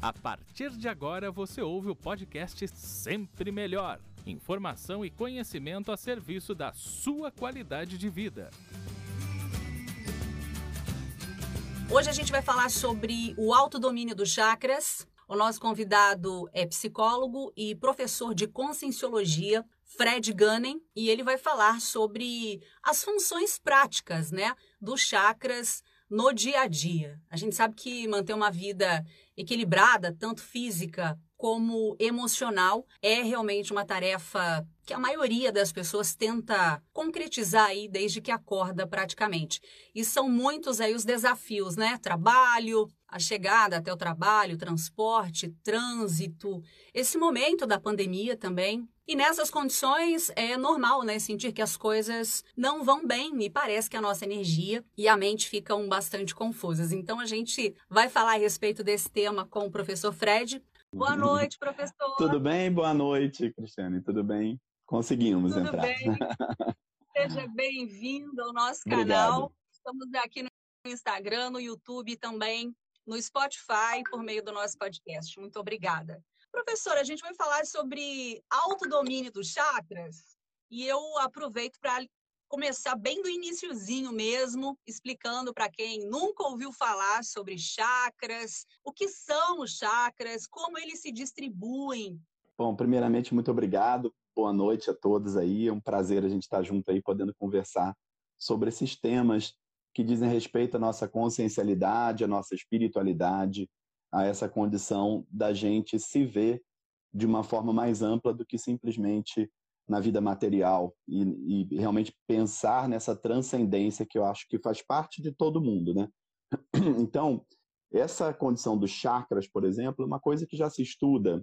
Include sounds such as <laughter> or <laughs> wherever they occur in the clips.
A partir de agora você ouve o podcast Sempre Melhor. Informação e conhecimento a serviço da sua qualidade de vida. Hoje a gente vai falar sobre o autodomínio dos chakras. O nosso convidado é psicólogo e professor de conscienciologia, Fred Gunning, e ele vai falar sobre as funções práticas, né, dos chakras no dia a dia. A gente sabe que manter uma vida equilibrada, tanto física como emocional, é realmente uma tarefa que a maioria das pessoas tenta concretizar aí desde que acorda praticamente. E são muitos aí os desafios, né? Trabalho, a chegada até o trabalho, transporte, trânsito, esse momento da pandemia também, e nessas condições é normal, né, sentir que as coisas não vão bem e parece que a nossa energia e a mente ficam bastante confusas. Então a gente vai falar a respeito desse tema com o professor Fred. Boa noite, professor. Tudo bem? Boa noite, Cristiane. Tudo bem? Conseguimos Tudo entrar. Bem. Seja bem-vindo ao nosso canal. Obrigado. Estamos aqui no Instagram, no YouTube também, no Spotify, por meio do nosso podcast. Muito obrigada. Professora, a gente vai falar sobre autodomínio dos chakras e eu aproveito para começar bem do iníciozinho mesmo, explicando para quem nunca ouviu falar sobre chakras, o que são os chakras, como eles se distribuem. Bom, primeiramente, muito obrigado. Boa noite a todos aí. É um prazer a gente estar junto aí, podendo conversar sobre esses temas que dizem respeito à nossa consciencialidade, à nossa espiritualidade, a essa condição da gente se ver de uma forma mais ampla do que simplesmente na vida material e, e, realmente pensar nessa transcendência que eu acho que faz parte de todo mundo, né? <clears throat> Então, essa condição dos chakras, por exemplo, é uma coisa que já se estuda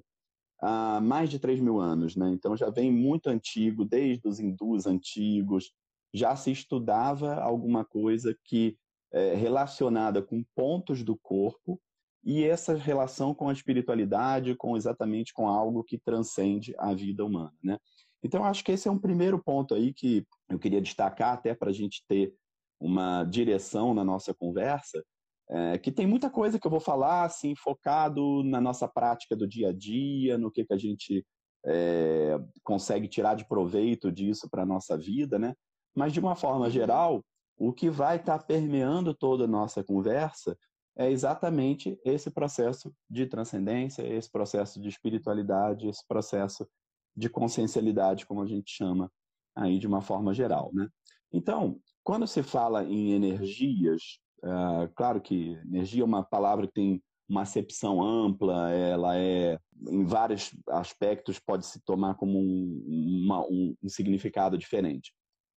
há mais de 3 mil anos, né? Então, já vem muito antigo, desde os hindus antigos, já se estudava alguma coisa que é relacionada com pontos do corpo e essa relação com a espiritualidade, com exatamente com algo que transcende a vida humana, né? Então, acho que esse é um primeiro ponto aí que eu queria destacar até para a gente ter uma direção na nossa conversa, é, que tem muita coisa que eu vou falar, assim, focado na nossa prática do dia a dia, no que, que a gente é, consegue tirar de proveito disso para a nossa vida, né? Mas, de uma forma geral, o que vai estar tá permeando toda a nossa conversa é exatamente esse processo de transcendência, esse processo de espiritualidade, esse processo de consciencialidade, como a gente chama aí de uma forma geral, né? Então, quando se fala em energias, é, claro que energia é uma palavra que tem uma acepção ampla, ela é, em vários aspectos, pode se tomar como um, uma, um, um significado diferente.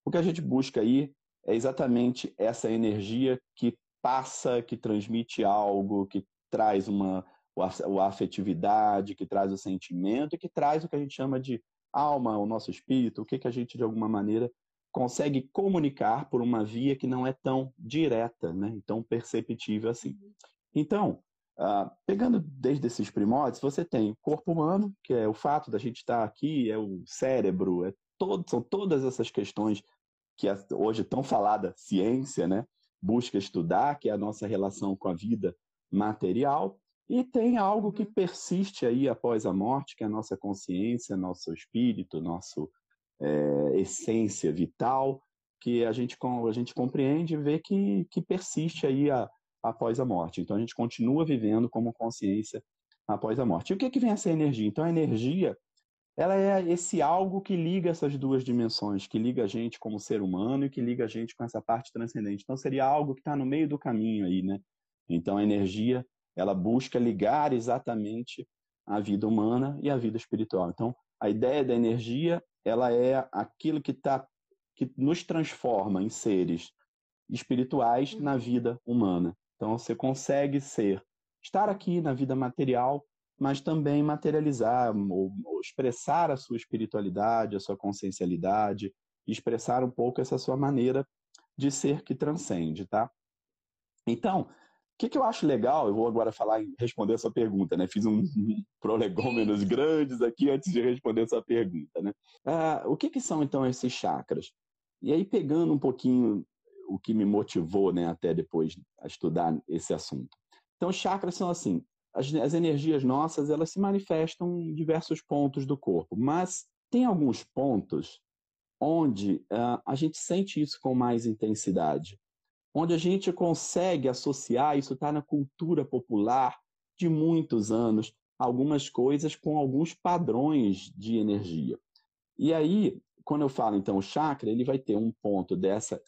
O que a gente busca aí é exatamente essa energia que passa, que transmite algo, que traz uma a afetividade, que traz o sentimento e que traz o que a gente chama de alma, o nosso espírito, o que, que a gente, de alguma maneira, consegue comunicar por uma via que não é tão direta, né? tão perceptível assim. Então, uh, pegando desde esses primórdios, você tem o corpo humano, que é o fato da gente estar aqui, é o cérebro, é todo, são todas essas questões que hoje tão falada ciência, né? Busca estudar, que é a nossa relação com a vida material, e tem algo que uhum. persiste aí após a morte, que é a nossa consciência, nosso espírito, nossa é, essência vital, que a gente, a gente compreende e vê que, que persiste aí a, após a morte. Então a gente continua vivendo como consciência após a morte. E o que, que vem essa energia? Então a energia ela é esse algo que liga essas duas dimensões, que liga a gente como ser humano e que liga a gente com essa parte transcendente. Então seria algo que está no meio do caminho aí, né? Então a energia ela busca ligar exatamente a vida humana e a vida espiritual. Então a ideia da energia ela é aquilo que tá que nos transforma em seres espirituais na uhum. vida humana. Então você consegue ser estar aqui na vida material mas também materializar ou, ou expressar a sua espiritualidade, a sua consciencialidade, expressar um pouco essa sua maneira de ser que transcende, tá? Então, o que, que eu acho legal, eu vou agora falar e responder a sua pergunta, né? Fiz <laughs> um, prolegômenos grandes aqui antes de responder a sua pergunta, né? Ah, o que, que são, então, esses chakras? E aí, pegando um pouquinho o que me motivou, né, até depois a estudar esse assunto. Então, chakras são assim, as, as energias nossas elas se manifestam em diversos pontos do corpo, mas tem alguns pontos onde uh, a gente sente isso com mais intensidade, onde a gente consegue associar, isso está na cultura popular de muitos anos, algumas coisas com alguns padrões de energia. E aí, quando eu falo então o chakra, ele vai ter um ponto dessa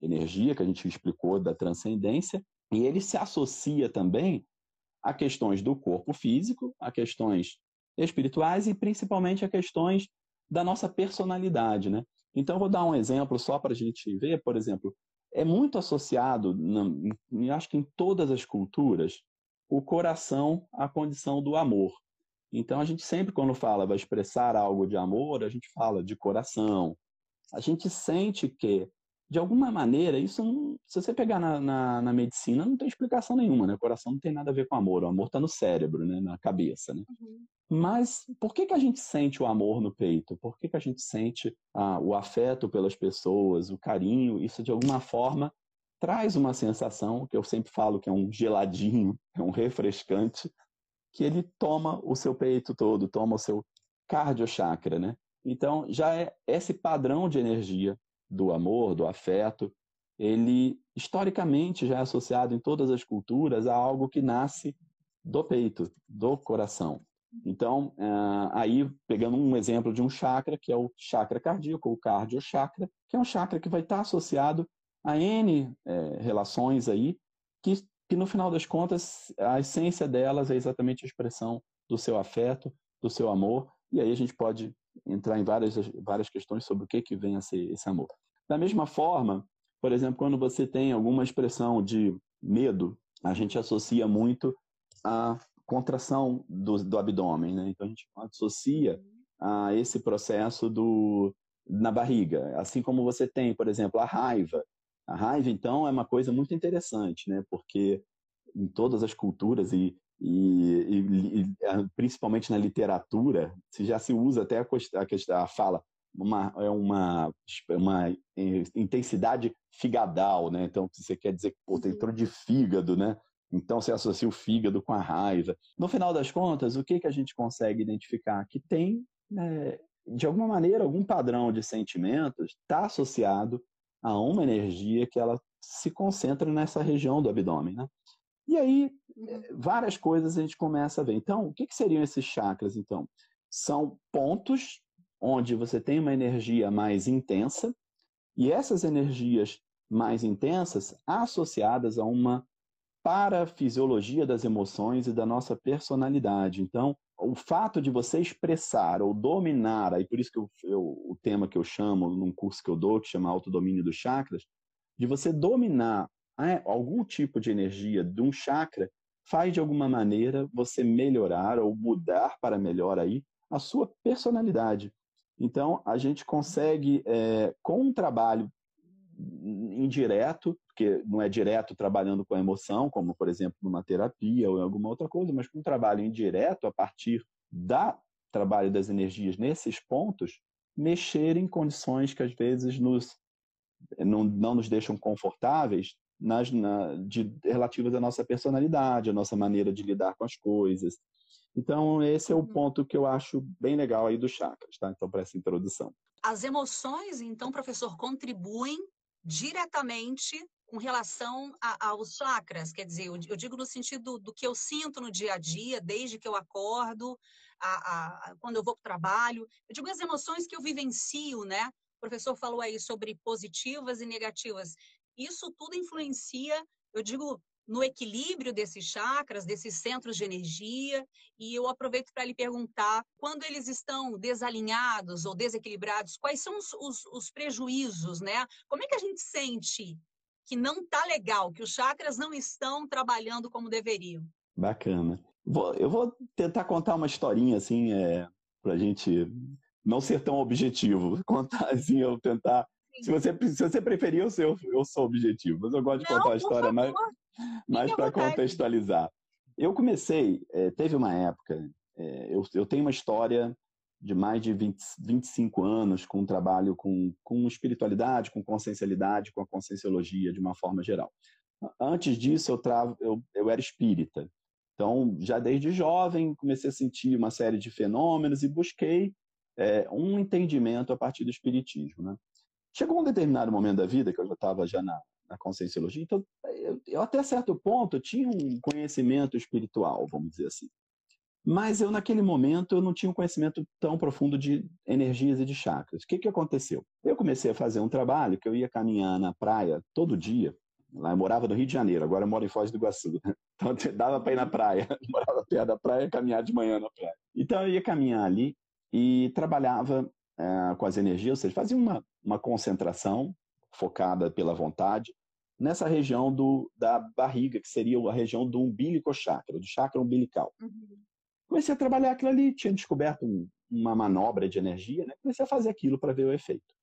energia que a gente explicou da transcendência, e ele se associa também a questões do corpo físico, a questões espirituais e principalmente a questões da nossa personalidade, né? Então, vou dar um exemplo só para a gente ver, por exemplo, é muito associado, acho que em todas as culturas, o coração à condição do amor. Então, a gente sempre, quando fala, vai expressar algo de amor, a gente fala de coração. A gente sente que de alguma maneira, isso não, se você pegar na, na, na, medicina, não tem explicação nenhuma, né? O coração não tem nada a ver com amor, o amor está no cérebro, né? na cabeça, né? Uhum. Mas por que, que a gente sente o amor no peito? Por que, que a gente sente ah, o afeto pelas pessoas, o carinho? Isso, de alguma forma, traz uma sensação, que eu sempre falo que é um geladinho, <laughs> é um refrescante, que ele toma o seu peito todo, toma o seu cardiochakra, né? Então, já é esse padrão de energia do amor, do afeto, ele historicamente já é associado em todas as culturas a algo que nasce do peito, do coração. Então, eh, aí pegando um exemplo de um chakra, que é o chakra cardíaco, o cardiochakra, que é um chakra que vai estar associado a N é, relações aí, que, que no final das contas, a essência delas é exatamente a expressão do seu afeto, do seu amor, e aí a gente pode entrar em várias, várias questões sobre o que, que vem a ser esse amor. Da mesma forma, por exemplo, quando você tem alguma expressão de medo, a gente associa muito a contração do, do abdômen, né? Então a gente associa a esse processo do na barriga, assim como você tem, por exemplo, a raiva. A raiva, então, é uma coisa muito interessante, né? Porque em todas as culturas e, e, e, e principalmente na literatura, se já se usa até a, a, a fala uma, é uma, uma intensidade figadal, né? Então, você quer dizer que pô, entrou de fígado, né? Então, você associa o fígado com a raiva. No final das contas, o que, que a gente consegue identificar? Que tem, né, de alguma maneira, algum padrão de sentimentos está associado a uma energia que ela se concentra nessa região do abdômen, né? E aí, uhum. várias coisas a gente começa a ver. Então, o que, que seriam esses chakras, então? São pontos onde você tem uma energia mais intensa, e essas energias mais intensas associadas a uma parafisiologia das emoções e da nossa personalidade. Então, o fato de você expressar ou dominar, aí por isso que eu, eu, o tema que eu chamo num curso que eu dou, que chama Autodomínio dos Chakras, de você dominar algum tipo de energia de um chakra, faz de alguma maneira você melhorar ou mudar para melhor aí a sua personalidade. Então, a gente consegue, é, com um trabalho indireto, porque não é direto trabalhando com a emoção, como, por exemplo, numa terapia ou em alguma outra coisa, mas com um trabalho indireto a partir da trabalho das energias nesses pontos, mexer em condições que às vezes nos, não, não nos deixam confortáveis nas, na, de, relativas à nossa personalidade, à nossa maneira de lidar com as coisas. Então, esse é o uhum. ponto que eu acho bem legal aí dos chakras, tá? Então, para essa introdução. As emoções, então, professor, contribuem diretamente com relação a, aos chakras, quer dizer, eu, eu, digo no sentido do que eu sinto no dia a dia, desde que eu acordo, a, a, quando eu vou para o trabalho, eu digo as emoções que eu vivencio, né? O professor falou aí sobre positivas e negativas. Isso tudo influencia, eu digo, no equilíbrio desses chakras, desses centros de energia, e eu aproveito para lhe perguntar, quando eles estão desalinhados ou desequilibrados, quais são os, os, os prejuízos, né? Como é que a gente sente que não está legal, que os chakras não estão trabalhando como deveriam? Bacana. Vou, eu vou tentar contar uma historinha assim, é, para a gente não ser tão objetivo. <laughs> Contar assim, eu tentar. Se você, se você preferir, eu sou, eu sou objetivo, mas eu gosto de não, contar a história mais, mas para contextualizar. Eu comecei, é, teve uma época, é, eu, eu tenho uma história de mais de 20, 25 anos com trabalho com, com espiritualidade, com consciencialidade, com a conscienciologia de uma forma geral. Antes disso, eu, tra... eu, eu era espírita. Então, já desde jovem, comecei a sentir uma série de fenômenos e busquei é, um entendimento a partir do espiritismo. Né? Chegou um determinado momento da vida, que eu já estava já na, na conscienciologia, então, eu, eu, até certo ponto, tinha um conhecimento espiritual, vamos dizer assim. Mas eu, naquele momento, eu não tinha um conhecimento tão profundo de energias e de chakras. O que, que aconteceu? Eu comecei a fazer um trabalho que eu ia caminhar na praia todo dia. Lá eu morava no Rio de Janeiro, agora eu moro em Foz do Iguaçu. <laughs> Então dava para ir na praia. Eu <laughs> morava perto da praia, caminhar de manhã na praia. Então eu ia caminhar ali e trabalhava é, com as energias, ou seja, fazia uma, uma concentração focada pela vontade nessa região do, da barriga, que seria a região do umbilical chakra, do chakra umbilical. Uhum. Comecei a trabalhar aquilo ali, tinha descoberto um, uma manobra de energia, né? comecei a fazer aquilo para ver o efeito.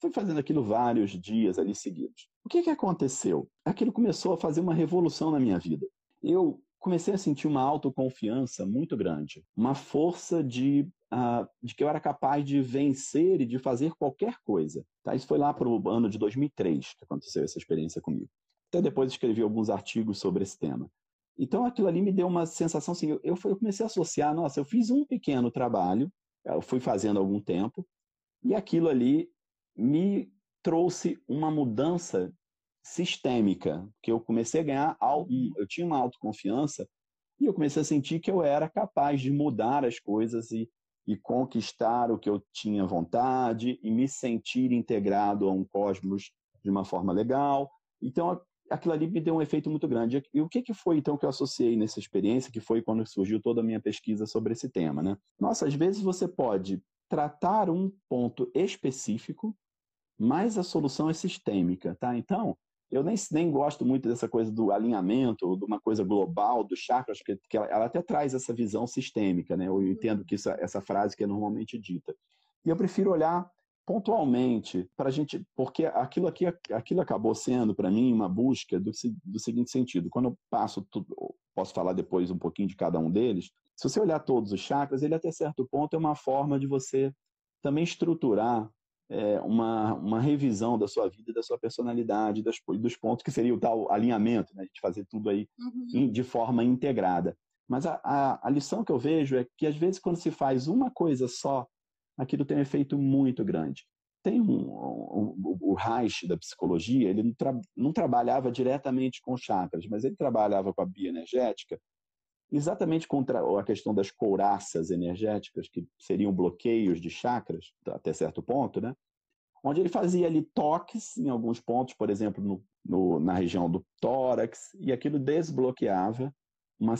Fui fazendo aquilo vários dias ali seguidos. O que, que aconteceu? Aquilo começou a fazer uma revolução na minha vida. Eu comecei a sentir uma autoconfiança muito grande, uma força de, uh, de que eu era capaz de vencer e de fazer qualquer coisa. Tá? Isso foi lá para o ano de 2003 que aconteceu essa experiência comigo. Até depois escrevi alguns artigos sobre esse tema. Então aquilo ali me deu uma sensação assim, eu, eu comecei a associar, nossa, eu fiz um pequeno trabalho, eu fui fazendo algum tempo, e aquilo ali me trouxe uma mudança sistêmica, que eu comecei a ganhar, eu tinha uma autoconfiança e eu comecei a sentir que eu era capaz de mudar as coisas e, e conquistar o que eu tinha vontade e me sentir integrado a um cosmos de uma forma legal. Então aquilo ali me deu um efeito muito grande. E o que, que foi, então, que eu associei nessa experiência, que foi quando surgiu toda a minha pesquisa sobre esse tema, né? Nossa, às vezes você pode tratar um ponto específico, mas a solução é sistêmica, tá? Então, eu nem, nem gosto muito dessa coisa do alinhamento, de uma coisa global, dos chakras, que, que ela, ela, até traz essa visão sistêmica, né? Eu entendo que isso, essa frase que é normalmente dita. E eu prefiro olhar pontualmente para a gente, porque aquilo aqui, aquilo acabou sendo para mim uma busca do, do seguinte sentido. Quando eu passo tudo, posso falar depois um pouquinho de cada um deles. Se você olhar todos os chakras, ele até certo ponto é uma forma de você também estruturar é, uma, uma revisão da sua vida, da sua personalidade, das, dos pontos que seria o tal alinhamento, né? de fazer tudo aí uhum. de forma integrada. Mas a, a, a lição que eu vejo é que às vezes quando se faz uma coisa só aquilo tem um efeito muito grande. Tem um, um, o Reich da psicologia, ele não, tra, não trabalhava diretamente com chakras, mas ele trabalhava com a bioenergética, exatamente contra a questão das couraças energéticas, que seriam bloqueios de chakras, até certo ponto, né? onde ele fazia ali toques em alguns pontos, por exemplo, no, no, na região do tórax, e aquilo desbloqueava, uma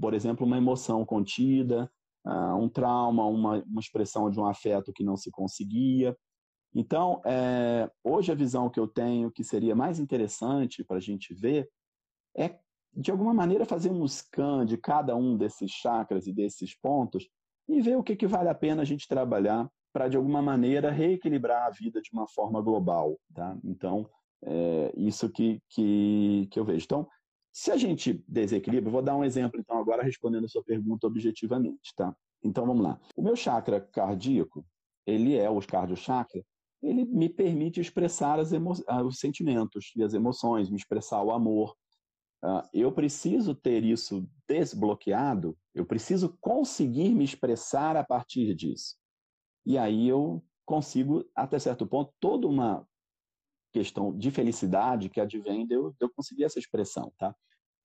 por exemplo, uma emoção contida, uh, um trauma, uma, uma expressão de um afeto que não se conseguia. Então, é, hoje a visão que eu tenho que seria mais interessante para a gente ver é, de alguma maneira, fazer um scan de cada um desses chakras e desses pontos e ver o que, que vale a pena a gente trabalhar para, de alguma maneira, reequilibrar a vida de uma forma global. Tá? Então, é isso que, que, que eu vejo. Então, se a gente desequilibra, vou dar um exemplo então agora respondendo a sua pergunta objetivamente, tá? Então vamos lá. O meu chakra cardíaco, ele é o cardiochakra, ele me permite expressar ah, os sentimentos e as emoções, me expressar o amor. Uh, eu preciso ter isso desbloqueado, eu preciso conseguir me expressar a partir disso. E aí eu consigo, até certo ponto, toda uma questão de felicidade que advém de eu, de eu conseguir essa expressão, tá?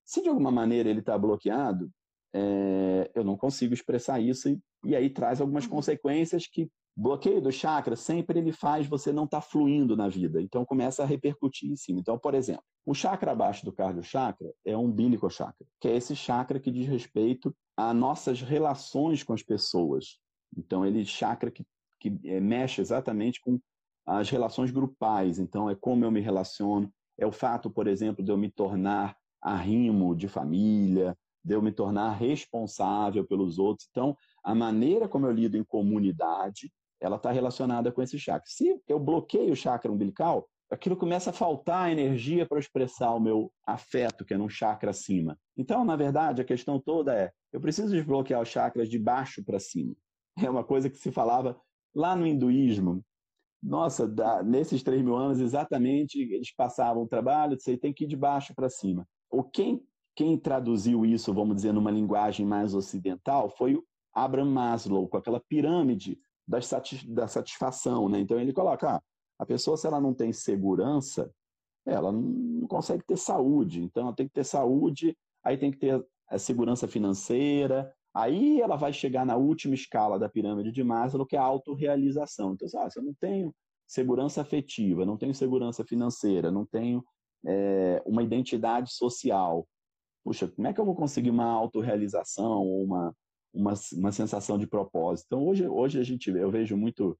Se de alguma maneira ele está bloqueado, é, eu não consigo expressar isso e, e aí traz algumas uhum. consequências que bloqueio do chakra sempre ele faz você não estar tá fluindo na vida, então começa a repercutir em cima. Então, por exemplo, o chakra abaixo do cardio chakra é o umbilical chakra, que é esse chakra que diz respeito a nossas relações com as pessoas. Então, ele chakra que, que é, mexe exatamente com as relações grupais. Então, é como eu me relaciono. É o fato, por exemplo, de eu me tornar arrimo de família, de eu me tornar responsável pelos outros. Então, a maneira como eu lido em comunidade, ela está relacionada com esse chakra. Se eu bloqueio o chakra umbilical, aquilo começa a faltar energia para expressar o meu afeto, que é num chakra acima. Então, na verdade, a questão toda é: eu preciso desbloquear os chakras de baixo para cima. <laughs> É uma coisa que se falava lá no hinduísmo, nossa, da, nesses três mil anos, exatamente, eles passavam o trabalho, você tem que ir de baixo para cima. O quem quem traduziu isso, vamos dizer, numa linguagem mais ocidental, foi Abraham Maslow, com aquela pirâmide da satisfação. Né? Então ele coloca, ah, a pessoa, se ela não tem segurança, ela não consegue ter saúde. Então ela tem que ter saúde, aí tem que ter a segurança financeira, aí ela vai chegar na última escala da pirâmide de Maslow, que é a autorrealização. Então, ah, se eu não tenho segurança afetiva, não tenho segurança financeira, não tenho é, uma identidade social. Puxa, como é que eu vou conseguir uma autorrealização ou uma, uma, uma sensação de propósito? Então, hoje, hoje a gente, eu vejo muito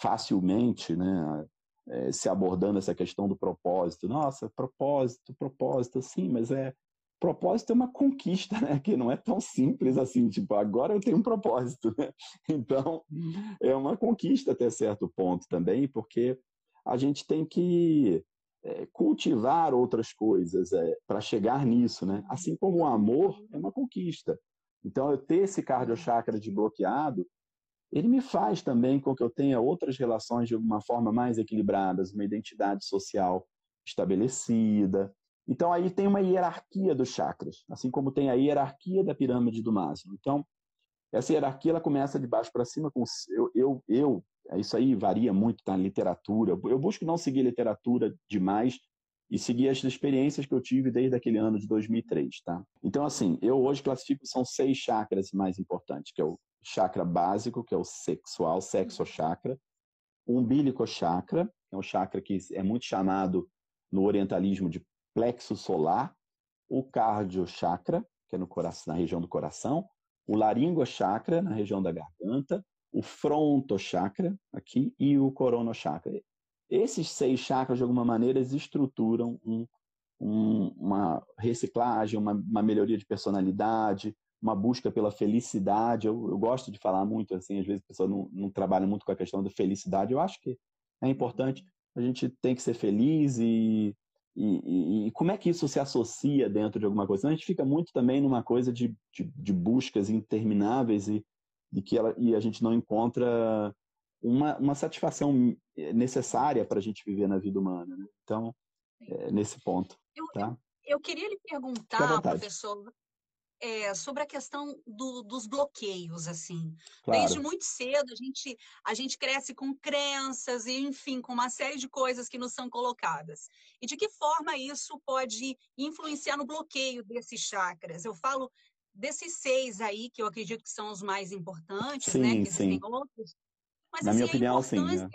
facilmente né, é, se abordando essa questão do propósito. Nossa, propósito, propósito, sim, mas é propósito é uma conquista, né? Que não é tão simples assim, tipo, agora eu tenho um propósito, né? Então, é uma conquista até certo ponto também, porque a gente tem que é, cultivar outras coisas é, para chegar nisso, né? Assim como o amor é uma conquista. Então, eu ter esse cardiochakra desbloqueado, ele me faz também com que eu tenha outras relações de uma forma mais equilibradas, uma identidade social estabelecida, então aí tem uma hierarquia dos chakras, assim como tem a hierarquia da pirâmide do Maslow. Então essa hierarquia ela começa de baixo para cima com eu, eu, eu isso aí varia muito na tá? literatura. Eu busco não seguir literatura demais e seguir as experiências que eu tive desde aquele ano de 2003, tá? Então assim, eu hoje classifico são seis chakras mais importantes, que é o chakra básico, que é o sexual, sexo chakra, o chakra, que é um chakra que é muito chamado no orientalismo de plexo solar, o cardio chakra, que é no coração, na região do coração, o laringo chakra, na região da garganta, o fronto chakra, aqui, e o corono chakra. Esses seis chakras, de alguma maneira, estruturam um, um, uma reciclagem, uma, uma, melhoria de personalidade, uma busca pela felicidade. Eu, eu, gosto de falar muito, assim, às vezes a pessoa não, não trabalha muito com a questão da felicidade. Eu acho que é importante. A gente tem que ser feliz e e, e, e, como é que isso se associa dentro de alguma coisa? Então, a gente fica muito também numa coisa de, de, de buscas intermináveis e, e que ela, e a gente não encontra uma, uma satisfação necessária para a gente viver na vida humana. Né? Então, é, nesse ponto. Eu, tá? eu, eu queria lhe perguntar, professor, é, sobre a questão do, dos bloqueios, assim. Claro. Desde muito cedo a gente, a gente cresce com crenças e, enfim, com uma série de coisas que nos são colocadas. E de que forma isso pode influenciar no bloqueio desses chakras? Eu falo desses seis aí, que eu acredito que são os mais importantes, sim, né? Que existem sim. outros. Mas, Na assim, minha opinião, sim. Né?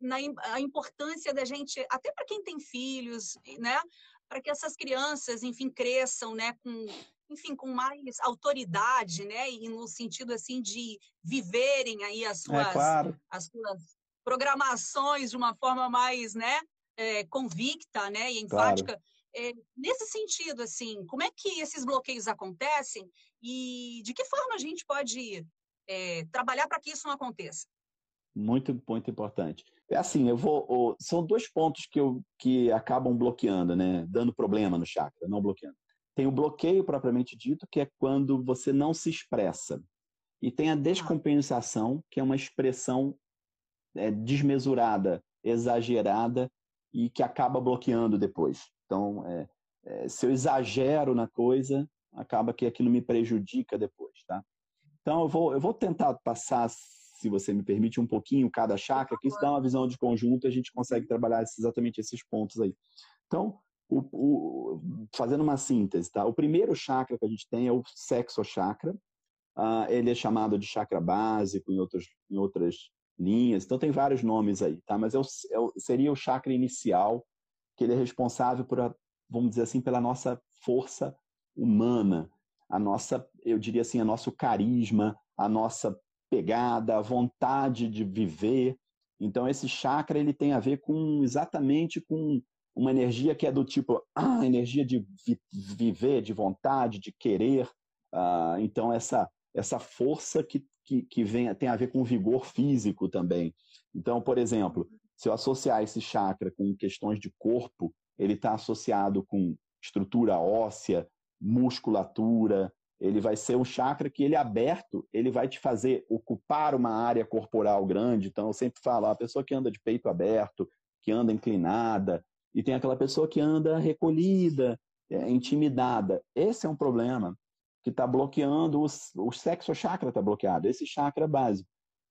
Na, a importância da gente, até para quem tem filhos, né? Para que essas crianças, enfim, cresçam, né? Com enfim, com mais autoridade, né? E no sentido assim de viverem aí as é, suas, é, claro. as suas programações de uma forma mais, né? É, convicta, né? E enfática. Claro. É, nesse sentido, assim, como é que esses bloqueios acontecem e de que forma a gente pode é, trabalhar para que isso não aconteça? Muito, muito importante. É assim, eu vou. São dois pontos que, eu, que acabam bloqueando, né? Dando problema no chakra, não bloqueando. Tem o bloqueio propriamente dito, que é quando você não se expressa. E tem a descompensação, que é uma expressão é, desmesurada, exagerada e que acaba bloqueando depois. Então, é, é, se eu exagero na coisa, acaba que aquilo me prejudica depois, tá? Então, eu vou, eu vou tentar passar, se você me permite, um pouquinho cada chakra, que isso dá uma visão de conjunto e a gente consegue trabalhar exatamente esses pontos aí. Então, o, o, fazendo uma síntese, tá? O primeiro chakra que a gente tem é o sexo chakra. Uh, ele é chamado de chakra básico em, outros, em outras linhas. Então tem vários nomes aí, tá? Mas é o, é o, seria o chakra inicial, que ele é responsável por, a, vamos dizer assim, pela nossa força humana, a nossa, eu diria assim, a nosso carisma, a nossa pegada, a vontade de viver. Então esse chakra ele tem a ver com exatamente com uma energia que é do tipo, ah, energia de vi viver, de vontade, de querer. Ah, então, essa, essa força que, que, que vem, tem a ver com vigor físico também. Então, por exemplo, se eu associar esse chakra com questões de corpo, ele está associado com estrutura óssea, musculatura, ele vai ser um chakra que ele é aberto, ele vai te fazer ocupar uma área corporal grande. Então, eu sempre falo, a pessoa que anda de peito aberto, que anda inclinada, e tem aquela pessoa que anda recolhida, é intimidada. Esse é um problema que está bloqueando, os, o sexo chakra está bloqueado, esse chakra básico.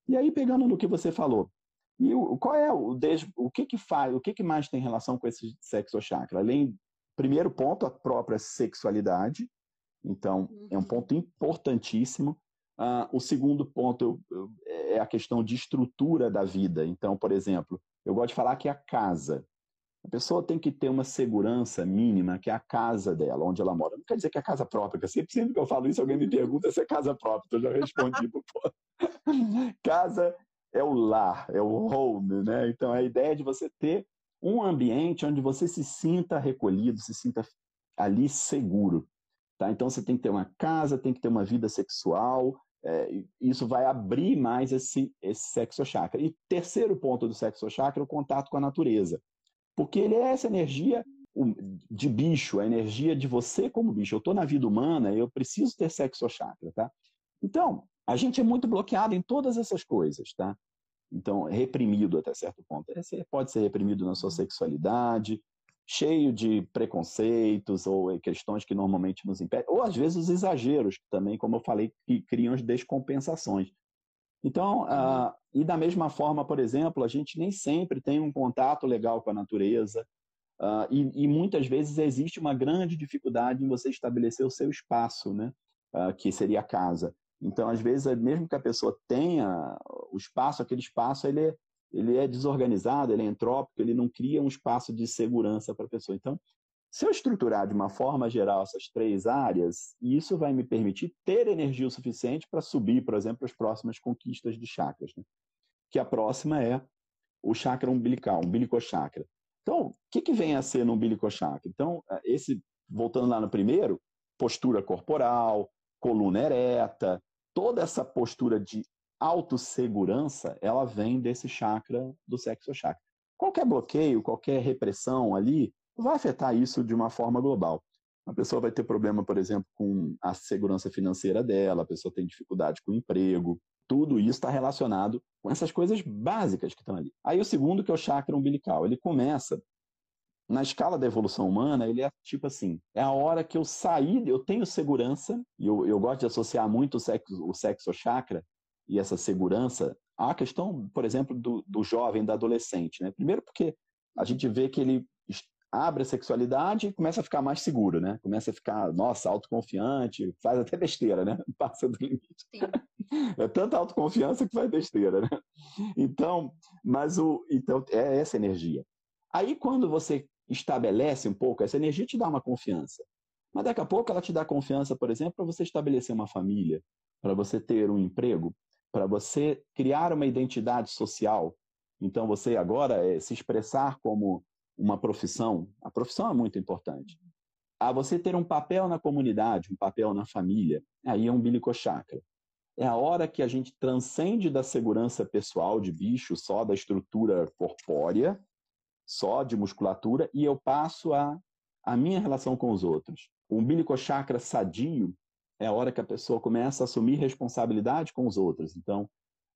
E aí, pegando no que você falou, e o, qual é o, o que que faz, o que que mais tem relação com esse sexo chakra? Além, primeiro ponto, a própria sexualidade, então é um uhum. ponto importantíssimo. Uh, o segundo ponto é a questão de estrutura da vida. Então, por exemplo, eu gosto de falar que a casa. A pessoa tem que ter uma segurança mínima, que é a casa dela, onde ela mora. Não quer dizer que é a casa própria, porque sempre, sempre que eu falo isso, alguém me pergunta se é casa própria. Então, eu já respondi. <laughs> casa é o lar, é o home, né? Então, a ideia é de você ter um ambiente onde você se sinta recolhido, se sinta ali seguro. Tá? Então, você tem que ter uma casa, tem que ter uma vida sexual, é, isso vai abrir mais esse, esse sexo chakra. E terceiro ponto do sexo chakra é o contato com a natureza. Porque ele é essa energia de bicho, a energia de você como bicho. Eu estou na vida humana, eu preciso ter sexo chakra, tá? Então, a gente é muito bloqueado em todas essas coisas, tá? Então, reprimido até certo ponto. Você pode ser reprimido na sua sexualidade, cheio de preconceitos ou questões que normalmente nos impedem, ou às vezes os exageros também, como eu falei, que criam as descompensações. Então, uh, e da mesma forma, por exemplo, a gente nem sempre tem um contato legal com a natureza, uh, e, e, muitas vezes existe uma grande dificuldade em você estabelecer o seu espaço, né? Uh, que seria a casa. Então, às vezes, mesmo que a pessoa tenha o espaço, aquele espaço ele é, ele é desorganizado, ele é entrópico, ele não cria um espaço de segurança para a pessoa. Então, se eu estruturar de uma forma geral essas três áreas, isso vai me permitir ter energia o suficiente para subir, por exemplo, as próximas conquistas de chakras. Né? Que a próxima é o chakra umbilical, umbilicochakra. Então, o que, que vem a ser no umbilicochakra? Então, esse, voltando lá no primeiro, postura corporal, coluna ereta, toda essa postura de autossegurança, ela vem desse chakra do sexo chakra. Qualquer bloqueio, qualquer repressão ali, vai afetar isso de uma forma global. A pessoa vai ter problema, por exemplo, com a segurança financeira dela, a pessoa tem dificuldade com o emprego. Tudo isso está relacionado com essas coisas básicas que estão ali. Aí o segundo, que é o chakra umbilical, ele começa na escala da evolução humana, ele é tipo assim: é a hora que eu saí, eu tenho segurança, e eu, eu gosto de associar muito o sexo, o sexo chakra e essa segurança à questão, por exemplo, do, do jovem, da adolescente. Né? Primeiro, porque a gente vê que ele abre a sexualidade e começa a ficar mais seguro, né? Começa a ficar, nossa, autoconfiante, faz até besteira, né? <laughs> Passa do limite. Sim. <laughs> É tanta autoconfiança que faz besteira, né? Então, mas o, então é essa energia. Aí quando você estabelece um pouco, essa energia te dá uma confiança. Mas daqui a pouco ela te dá confiança, por exemplo, para você estabelecer uma família, para você ter um emprego, para você criar uma identidade social. Então, você agora é, se expressar como uma profissão. A profissão é muito importante. A você ter um papel na comunidade, um papel na família. Aí é um chakra. É a hora que a gente transcende da segurança pessoal de bicho, só da estrutura corpórea, só de musculatura, e eu passo a, a minha relação com os outros. O umbilico chakra sadio é a hora que a pessoa começa a assumir responsabilidade com os outros. Então,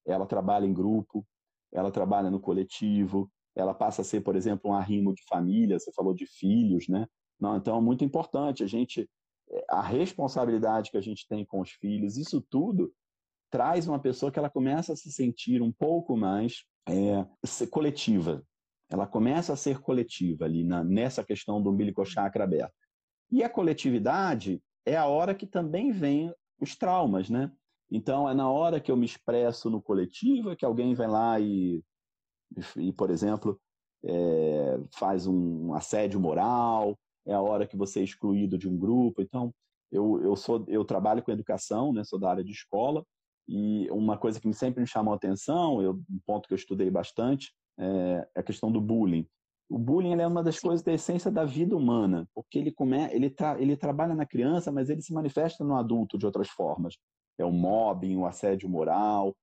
ela trabalha em grupo, ela trabalha no coletivo, ela passa a ser, por exemplo, um arrimo de família, você falou de filhos, né? Não, então é muito importante a gente a responsabilidade que a gente tem com os filhos, isso tudo traz uma pessoa que ela começa a se sentir um pouco mais é, coletiva, ela começa a ser coletiva ali na, nessa questão do umbilical chakra aberto. E a coletividade é a hora que também vem os traumas, né? Então, é na hora que eu me expresso no coletivo, que alguém vai lá e, e por exemplo, é, faz um assédio moral, é a hora que você é excluído de um grupo. Então, eu, eu, sou, eu trabalho com educação, né? sou da área de escola, e uma coisa que sempre me chamou a atenção, eu, um ponto que eu estudei bastante, é, a questão do bullying. O bullying é uma das Sim. coisas da essência da vida humana, porque ele, come, ele, tra, ele trabalha na criança, mas ele se manifesta no adulto de outras formas. É o mobbing, o assédio moral.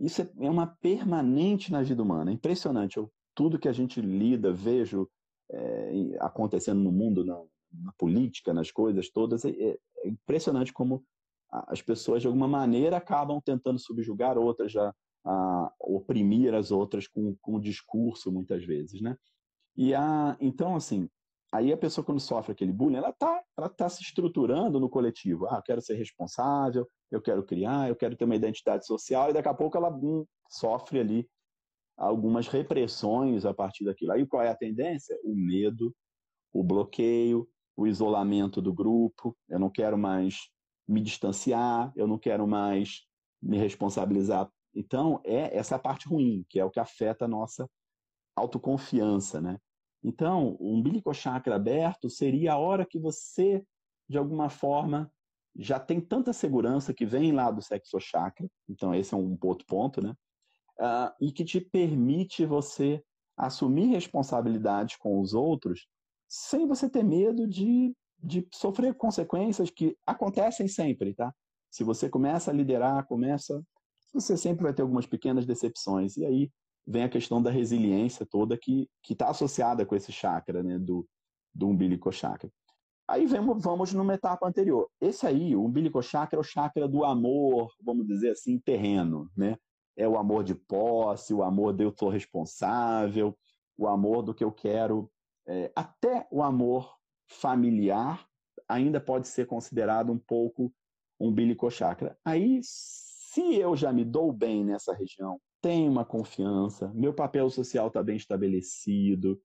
Isso é, é uma permanente na vida humana. É impressionante. Eu, tudo que a gente lida, vejo é, acontecendo no mundo, na, na, política, nas coisas todas, é, é, é impressionante como as pessoas, de alguma maneira, acabam tentando subjugar outras, já a oprimir as outras com, com o discurso, muitas vezes, né? E a, então, assim, Aí a pessoa, quando sofre aquele bullying, ela está ela tá se estruturando no coletivo. Ah, eu quero ser responsável, eu quero criar, eu quero ter uma identidade social, e daqui a pouco ela hum, sofre ali algumas repressões a partir daquilo. Aí qual é a tendência? O medo, o bloqueio, o isolamento do grupo. Eu não quero mais me distanciar, eu não quero mais me responsabilizar. Então, é essa parte ruim, que é o que afeta a nossa autoconfiança, né? Então, o umbilical chakra aberto seria a hora que você, de alguma forma, já tem tanta segurança que vem lá do sexo chakra, então esse é um outro ponto, né? Uh, e que te permite você assumir responsabilidade com os outros sem você ter medo de, de sofrer consequências que acontecem sempre, tá? Se você começa a liderar, começa, você sempre vai ter algumas pequenas decepções. E aí vem a questão da resiliência toda que está associada com esse chakra, né, do, do umbilical chakra. Aí vamos, vamos numa etapa anterior. Esse aí, o umbilical chakra, é o chakra do amor, vamos dizer assim, terreno, né? É o amor de posse, o amor de eu sou responsável, o amor do que eu quero. É, até o amor familiar ainda pode ser considerado um pouco umbilical chakra. Aí, se eu já me dou bem nessa região, tenho uma confiança, meu papel social está bem estabelecido,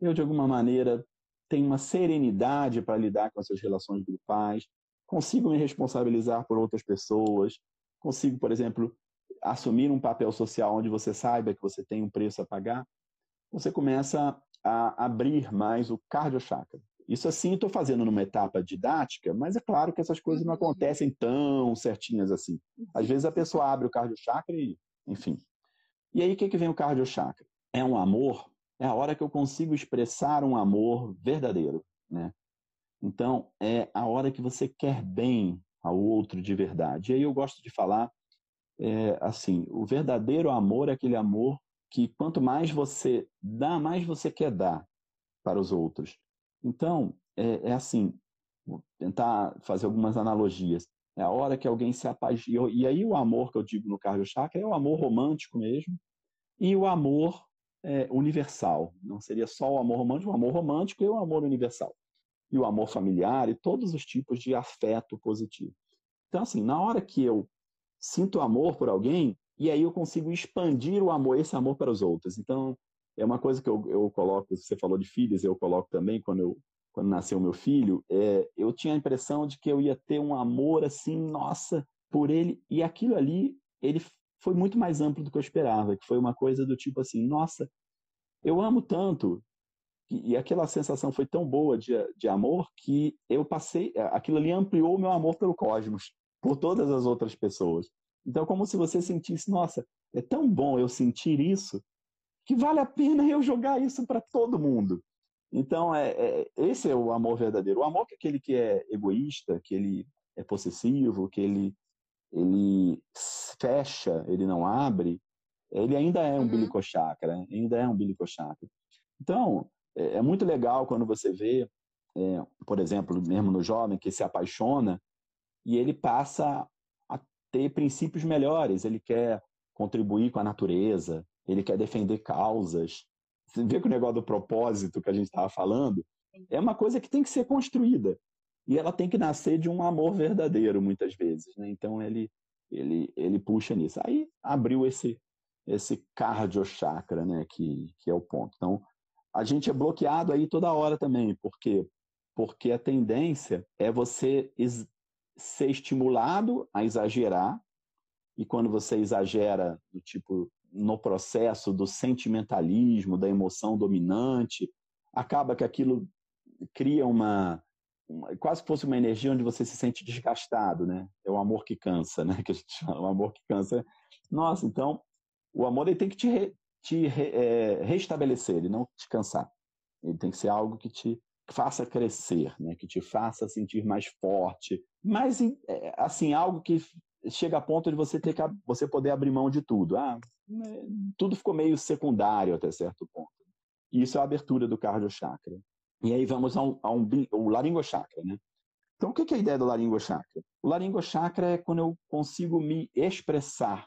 eu, de alguma maneira, tenho uma serenidade para lidar com essas relações grupais, consigo me responsabilizar por outras pessoas, consigo, por exemplo, assumir um papel social onde você saiba que você tem um preço a pagar, você começa a abrir mais o cardiochakra. Isso assim estou fazendo numa etapa didática, mas é claro que essas coisas não uhum. acontecem tão certinhas assim. Às vezes a pessoa abre o cardiochakra e, enfim, e aí, o que, que vem o cardiochakra? É um amor, é a hora que eu consigo expressar um amor verdadeiro, né? Então, é a hora que você quer bem ao outro de verdade. E aí eu gosto de falar é, assim, o verdadeiro amor é aquele amor que quanto mais você dá, mais você quer dar para os outros. Então, é, é assim, vou tentar fazer algumas analogias. É a hora que alguém se apaixona. E aí o amor que eu digo no cardio chakra é o amor romântico mesmo, e o amor é, universal. Não seria só o amor romântico, o amor romântico e o amor universal. E o amor familiar e todos os tipos de afeto positivo. Então, assim, na hora que eu sinto amor por alguém, e aí eu consigo expandir o amor, esse amor para os outros. Então, é uma coisa que eu, eu coloco, você falou de filhos, eu coloco também quando eu quando nasceu meu filho, é, eu tinha a impressão de que eu ia ter um amor assim, nossa, por ele, e aquilo ali, ele foi muito mais amplo do que eu esperava, que foi uma coisa do tipo assim, nossa, eu amo tanto, e, e aquela sensação foi tão boa de, de amor que eu passei, aquilo ali ampliou o meu amor pelo cosmos, por todas as outras pessoas. Então, como se você sentisse, nossa, é tão bom eu sentir isso, que vale a pena eu jogar isso para todo mundo. Então, é, é, esse é o amor verdadeiro. O amor que é aquele que é egoísta, que ele é possessivo, que ele ele fecha, ele não abre, ele ainda é um uhum. bilicochakra, ainda é um bilicochakra. Então, é, é, muito legal quando você vê, é, por exemplo, mesmo no jovem que se apaixona e ele passa a ter princípios melhores, ele quer contribuir com a natureza, ele quer defender causas. Você vê que o negócio do propósito que a gente estava falando é uma coisa que tem que ser construída e ela tem que nascer de um amor verdadeiro muitas vezes, né? Então ele ele ele puxa nisso. Aí abriu esse esse cardio chakra, né, que que é o ponto. Então a gente é bloqueado aí toda hora também, porque porque a tendência é você ser estimulado a exagerar e quando você exagera do tipo no processo do sentimentalismo, da emoção dominante, acaba que aquilo cria uma quase fosse uma energia onde você se sente desgastado, né? É o amor que cansa, né? <laughs> Que a gente chama, o amor que cansa. Nossa, então o amor ele tem que te, re, te re, é, restabelecer, ele não te cansar. Ele tem que ser algo que te faça crescer, né? Que te faça sentir mais forte, mas é, assim algo que chega a ponto de você ter que você poder abrir mão de tudo. Ah, né, tudo ficou meio secundário até certo ponto. E isso é a abertura do cardio chakra. E aí vamos ao, ao, ao laringochakra, né? Então, o que é a ideia do laringochakra? O laringochakra é quando eu consigo me expressar.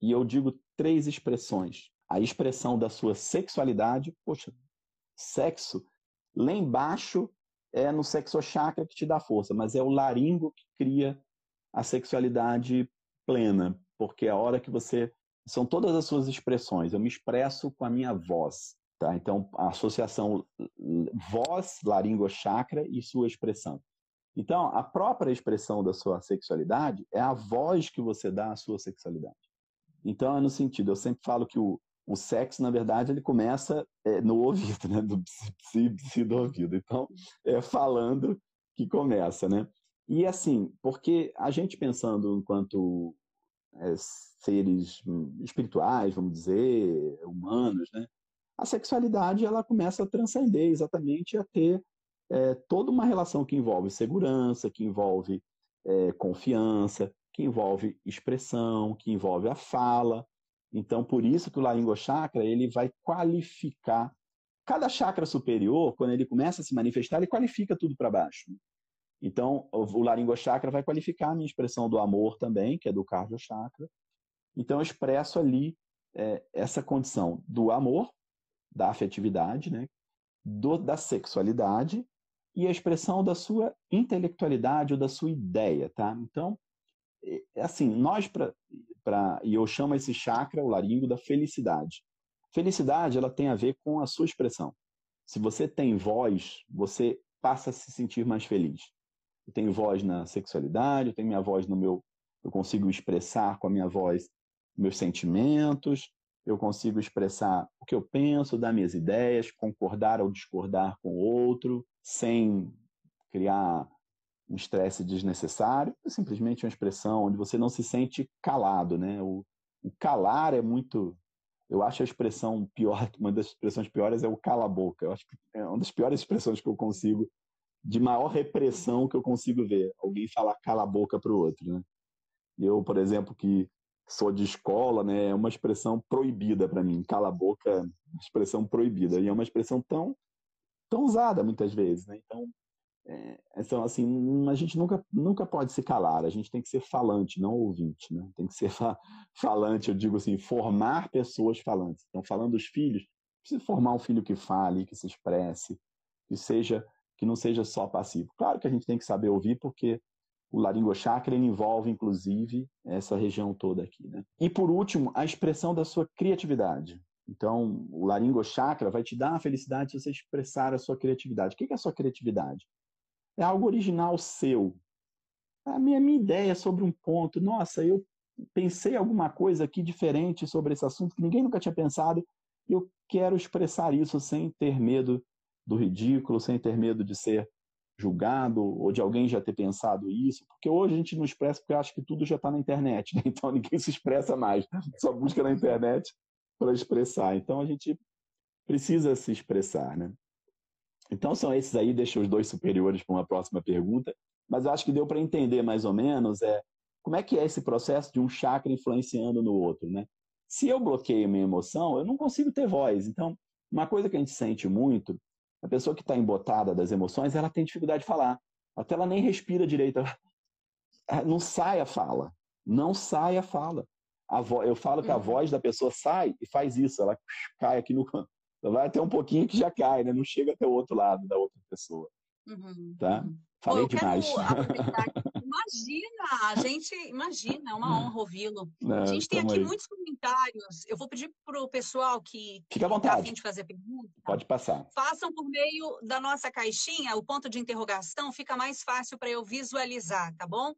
E eu digo três expressões. A expressão da sua sexualidade. Poxa, sexo. Lá embaixo é no sexochakra que te dá força, mas é o laringo que cria a sexualidade plena, porque é a hora que você são todas as suas expressões. Eu me expresso com a minha voz, tá? Então a associação voz, laringo chakra e sua expressão. Então, a própria expressão da sua sexualidade é a voz que você dá à sua sexualidade. Então, é no sentido, eu sempre falo que o, o sexo, na verdade, ele começa é, no ouvido, né? Do psi, psi do ouvido. Então, é falando que começa, né? E assim, porque a gente pensando enquanto é, seres espirituais, vamos dizer, humanos, né? A sexualidade ela começa a transcender exatamente a ter é, toda uma relação que envolve segurança, que envolve é, confiança, que envolve expressão, que envolve a fala, então, por isso que o Laringo Chakra ele vai qualificar. Cada chakra superior, quando ele começa a se manifestar, ele qualifica tudo para baixo. Então, o Laringo Chakra vai qualificar a minha expressão do amor também, que é do Cardio Chakra. Então, eu expresso ali é, essa condição do amor, da afetividade, né? Do, da sexualidade e a expressão da sua intelectualidade ou da sua ideia, tá? Então, é assim, nós para e eu chamo esse chakra, o laringo, da felicidade. Felicidade, ela tem a ver com a sua expressão. Se você tem voz, você passa a se sentir mais feliz. Eu tenho voz na sexualidade, eu tenho minha voz no meu, eu consigo expressar com a minha voz meus sentimentos, eu consigo expressar o que eu penso, dar minhas ideias, concordar ou discordar com o outro, sem criar um estresse desnecessário, é simplesmente uma expressão onde você não se sente calado, né? O, o, calar é muito, eu acho a expressão pior, <laughs> uma das expressões piores é o cala a boca. Eu acho que é uma das piores <laughs> expressões que eu consigo, de maior repressão que eu consigo ver, alguém falar cala a boca para o outro, né? Eu, por exemplo, que sou de escola, né, é uma expressão proibida para mim. Cala a boca, é expressão proibida e é uma expressão tão tão usada muitas vezes, né? Então é, então, assim, a gente nunca, nunca pode se calar, a gente tem que ser falante, não ouvinte, né? Tem que ser fa falante, eu digo assim, formar pessoas falantes. Então, falando dos filhos, precisa formar um filho que fale, que se expresse, que seja que não seja só passivo. Claro que a gente tem que saber ouvir, porque o laringochakra envolve, inclusive, essa região toda aqui. Né? E, por último, a expressão da sua criatividade. Então, o laringochakra vai te dar a felicidade de você expressar a sua criatividade. O que é a sua criatividade? é algo original seu. A minha, minha ideia sobre um ponto, nossa, eu pensei alguma coisa aqui diferente sobre esse assunto que ninguém nunca tinha pensado, eu quero expressar isso sem ter medo do ridículo, sem ter medo de ser julgado ou de alguém já ter pensado isso, porque hoje a gente não expressa porque acha que tudo já está na internet, né? <laughs> então ninguém se expressa mais, só busca na internet para expressar. Então a gente precisa se expressar, né? Então são esses aí, deixa os dois superiores para uma próxima pergunta, mas acho que deu para entender mais ou menos é como é que é esse processo de um chakra influenciando no outro, né? Se eu bloqueio minha emoção, eu não consigo ter voz. Então, uma coisa que a gente sente muito, a pessoa que está embotada das emoções, ela tem dificuldade de falar. Até ela nem respira direito. <laughs> Não sai a fala. Não sai a fala. A vo... Eu falo que a uhum. voz da pessoa sai e faz isso. Ela <laughs> cai aqui no, vai até um pouquinho que já cai, né? Não chega até o outro lado da outra pessoa. Uhum. Tá? Uhum. Falei Pô, demais. <laughs> imagina, a gente imagina, é uma honra ouvi-lo. A gente tem aqui aí. muitos comentários. Eu vou pedir para o pessoal que fica à vontade. Tá a fim de fazer pergunta. Pode passar. Façam por meio da nossa caixinha, o ponto de interrogação fica mais fácil para eu visualizar, tá bom?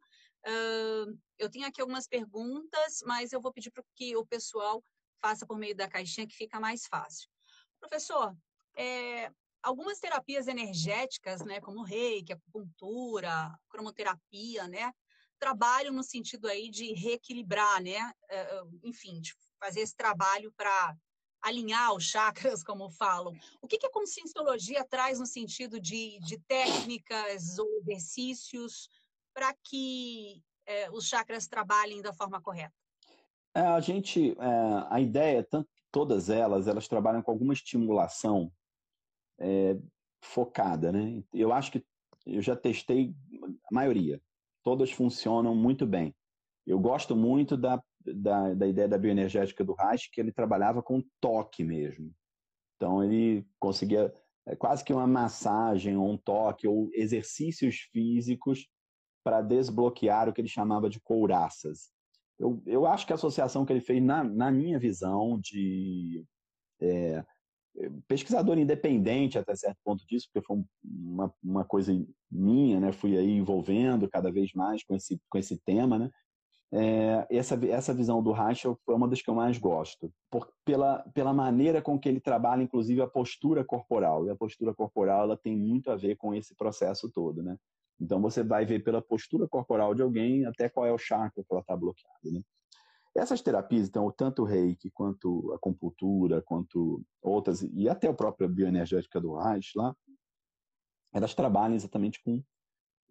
Uh, eu tenho aqui algumas perguntas, mas eu vou pedir para que o pessoal faça por meio da caixinha que fica mais fácil. Professor, é, algumas terapias energéticas, né, como reiki, acupuntura, cromoterapia, né, trabalham no sentido aí de reequilibrar, né, é, enfim, de fazer esse trabalho para alinhar os chakras, <laughs> como falam. O que, que a conscienciologia traz no sentido de, de técnicas ou exercícios para que é, os chakras trabalhem da forma correta? É, a gente, é, a ideia, tanto todas elas, elas trabalham com alguma estimulação é, focada, né? Eu acho que eu já testei a maioria. Todas funcionam muito bem. Eu gosto muito da, da, da ideia da bioenergética do Reich, que ele trabalhava com toque mesmo. Então, ele conseguia é quase que uma massagem, ou um toque, ou exercícios físicos para desbloquear o que ele chamava de couraças. Eu, eu acho que a associação que ele fez, na, na minha visão, de é, pesquisador independente até certo ponto disso, porque foi uma, uma coisa minha, né? Fui aí envolvendo cada vez mais com esse, com esse tema, né? É, essa, essa visão do Reichel foi uma das que eu mais gosto, por, pela, pela maneira com que ele trabalha, inclusive, a postura corporal. E a postura corporal ela tem muito a ver com esse processo todo, né? Então, você vai ver pela postura corporal de alguém até qual é o chakra que ela está bloqueada, né? Essas terapias, então, tanto o reiki, quanto a acupuntura, quanto outras, e até a própria bioenergética do Reich lá, elas trabalham exatamente com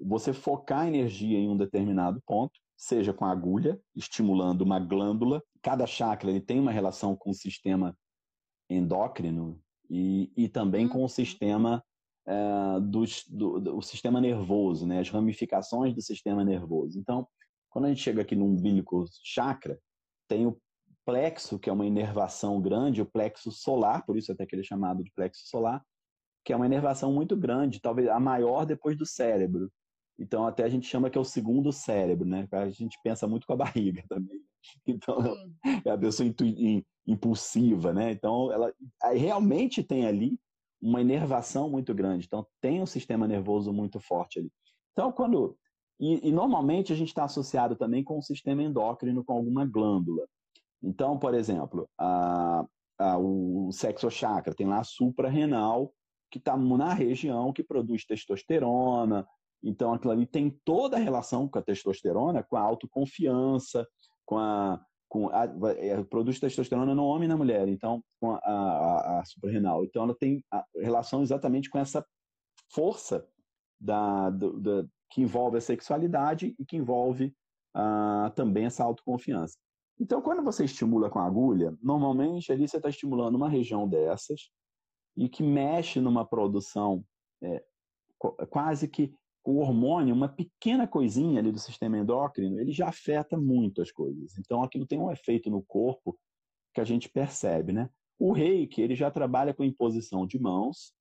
você focar a energia em um determinado ponto, seja com a agulha, estimulando uma glândula. Cada chakra ele tem uma relação com o sistema endócrino e, e também com o uhum. sistema é, do, do, do, sistema nervoso, né? as ramificações do sistema nervoso. Então, quando a gente chega aqui no umbilico chakra, tem o plexo, que é uma inervação grande, o plexo solar, por isso até que ele é chamado de plexo solar, que é uma inervação muito grande, talvez a maior depois do cérebro. Então até a gente chama que é o segundo cérebro, né? A gente pensa muito com a <laughs> barriga também. Então é a pessoa impulsiva, né? Então ela realmente tem ali uma inervação muito grande. Então tem um sistema nervoso muito forte ali. Então quando e, e normalmente a gente está associado também com o sistema endócrino, com alguma glândula. Então, por exemplo, a, a, o sexo chakra tem lá a suprarrenal, que está na região que produz testosterona. Então, aquilo ali tem toda a relação com a testosterona, com a autoconfiança, com a. Com a, é, produz testosterona no homem e na mulher, então, com a, a, a suprarrenal. Então, ela tem relação exatamente com essa força da, do, da, que envolve a sexualidade e que envolve ah, também essa autoconfiança. Então, quando você estimula com a agulha, normalmente ali você está estimulando uma região dessas e que mexe numa produção é, quase que o hormônio, uma pequena coisinha ali do sistema endócrino, ele já afeta muito as coisas. Então, aquilo tem um efeito no corpo que a gente percebe, né? O reiki, ele já trabalha com imposição de mãos,